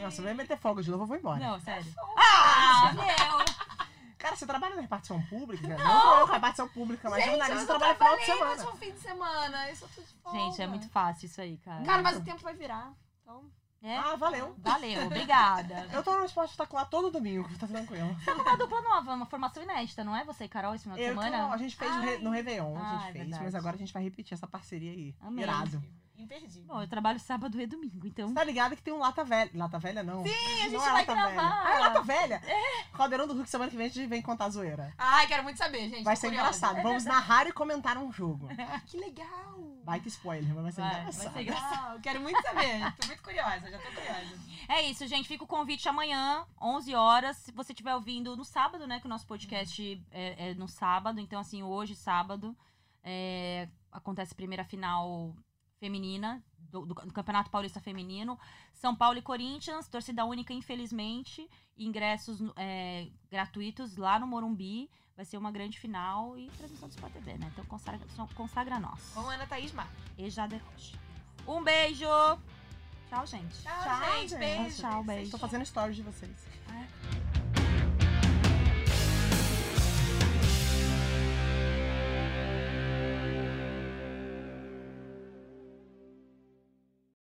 Nossa, vai meter fogo de novo, eu vou embora. Não, sério. Ah, meu! Cara, você trabalha na repartição pública? Não, não com a repartição pública, mas Gente, jornalista trabalha não final de semana. último fim de semana. Isso eu tô de folga. Gente, é muito fácil isso aí, cara. Cara, mas o tempo vai virar. Então... É? Ah, valeu. Valeu, obrigada. Eu tô no esporte espetacular todo domingo, tá tranquilo. Você é uma dupla nova, uma formação inédita, não é você e Carol esse final de Eu semana? a gente fez no Re- no Réveillon, a Ah, gente é fez, verdade. mas agora a gente vai repetir essa parceria aí. Amei. Irado. Imperdível. Bom, eu trabalho sábado e domingo, então. Você tá ligado que tem um Lata Velha. Lata Velha não. Sim, a gente não é vai Lata gravar. Velha. Ah, é Lata Velha? É. Caldeirão do Hulk semana que vem a gente vem contar a zoeira. Ai, quero muito saber, gente. Vai ser curiosa. engraçado. Vamos narrar e comentar um jogo. Que legal. Baita spoiler, mas vai ser Vai, vai engraçado. ser engraçado. Legal. Quero muito saber. Tô muito curiosa, já tô curiosa. É isso, gente. Fica o convite amanhã, 11 horas. Se você estiver ouvindo no sábado, né? Que o nosso podcast é, é no sábado. Então, assim, hoje, sábado, é, acontece a primeira final feminina do, do- do Campeonato Paulista Feminino. São Paulo e Corinthians, torcida única, infelizmente. Ingressos é, gratuitos lá no Morumbi. Vai ser uma grande final e transmissão do Sport TV, né? Então consagra, consagra nós. Com Ana Thaís Mar. E Jade Rocha. Um beijo! Tchau, gente. Tchau, gente. Beijo. Tchau, beijo. Tô fazendo stories de vocês. É.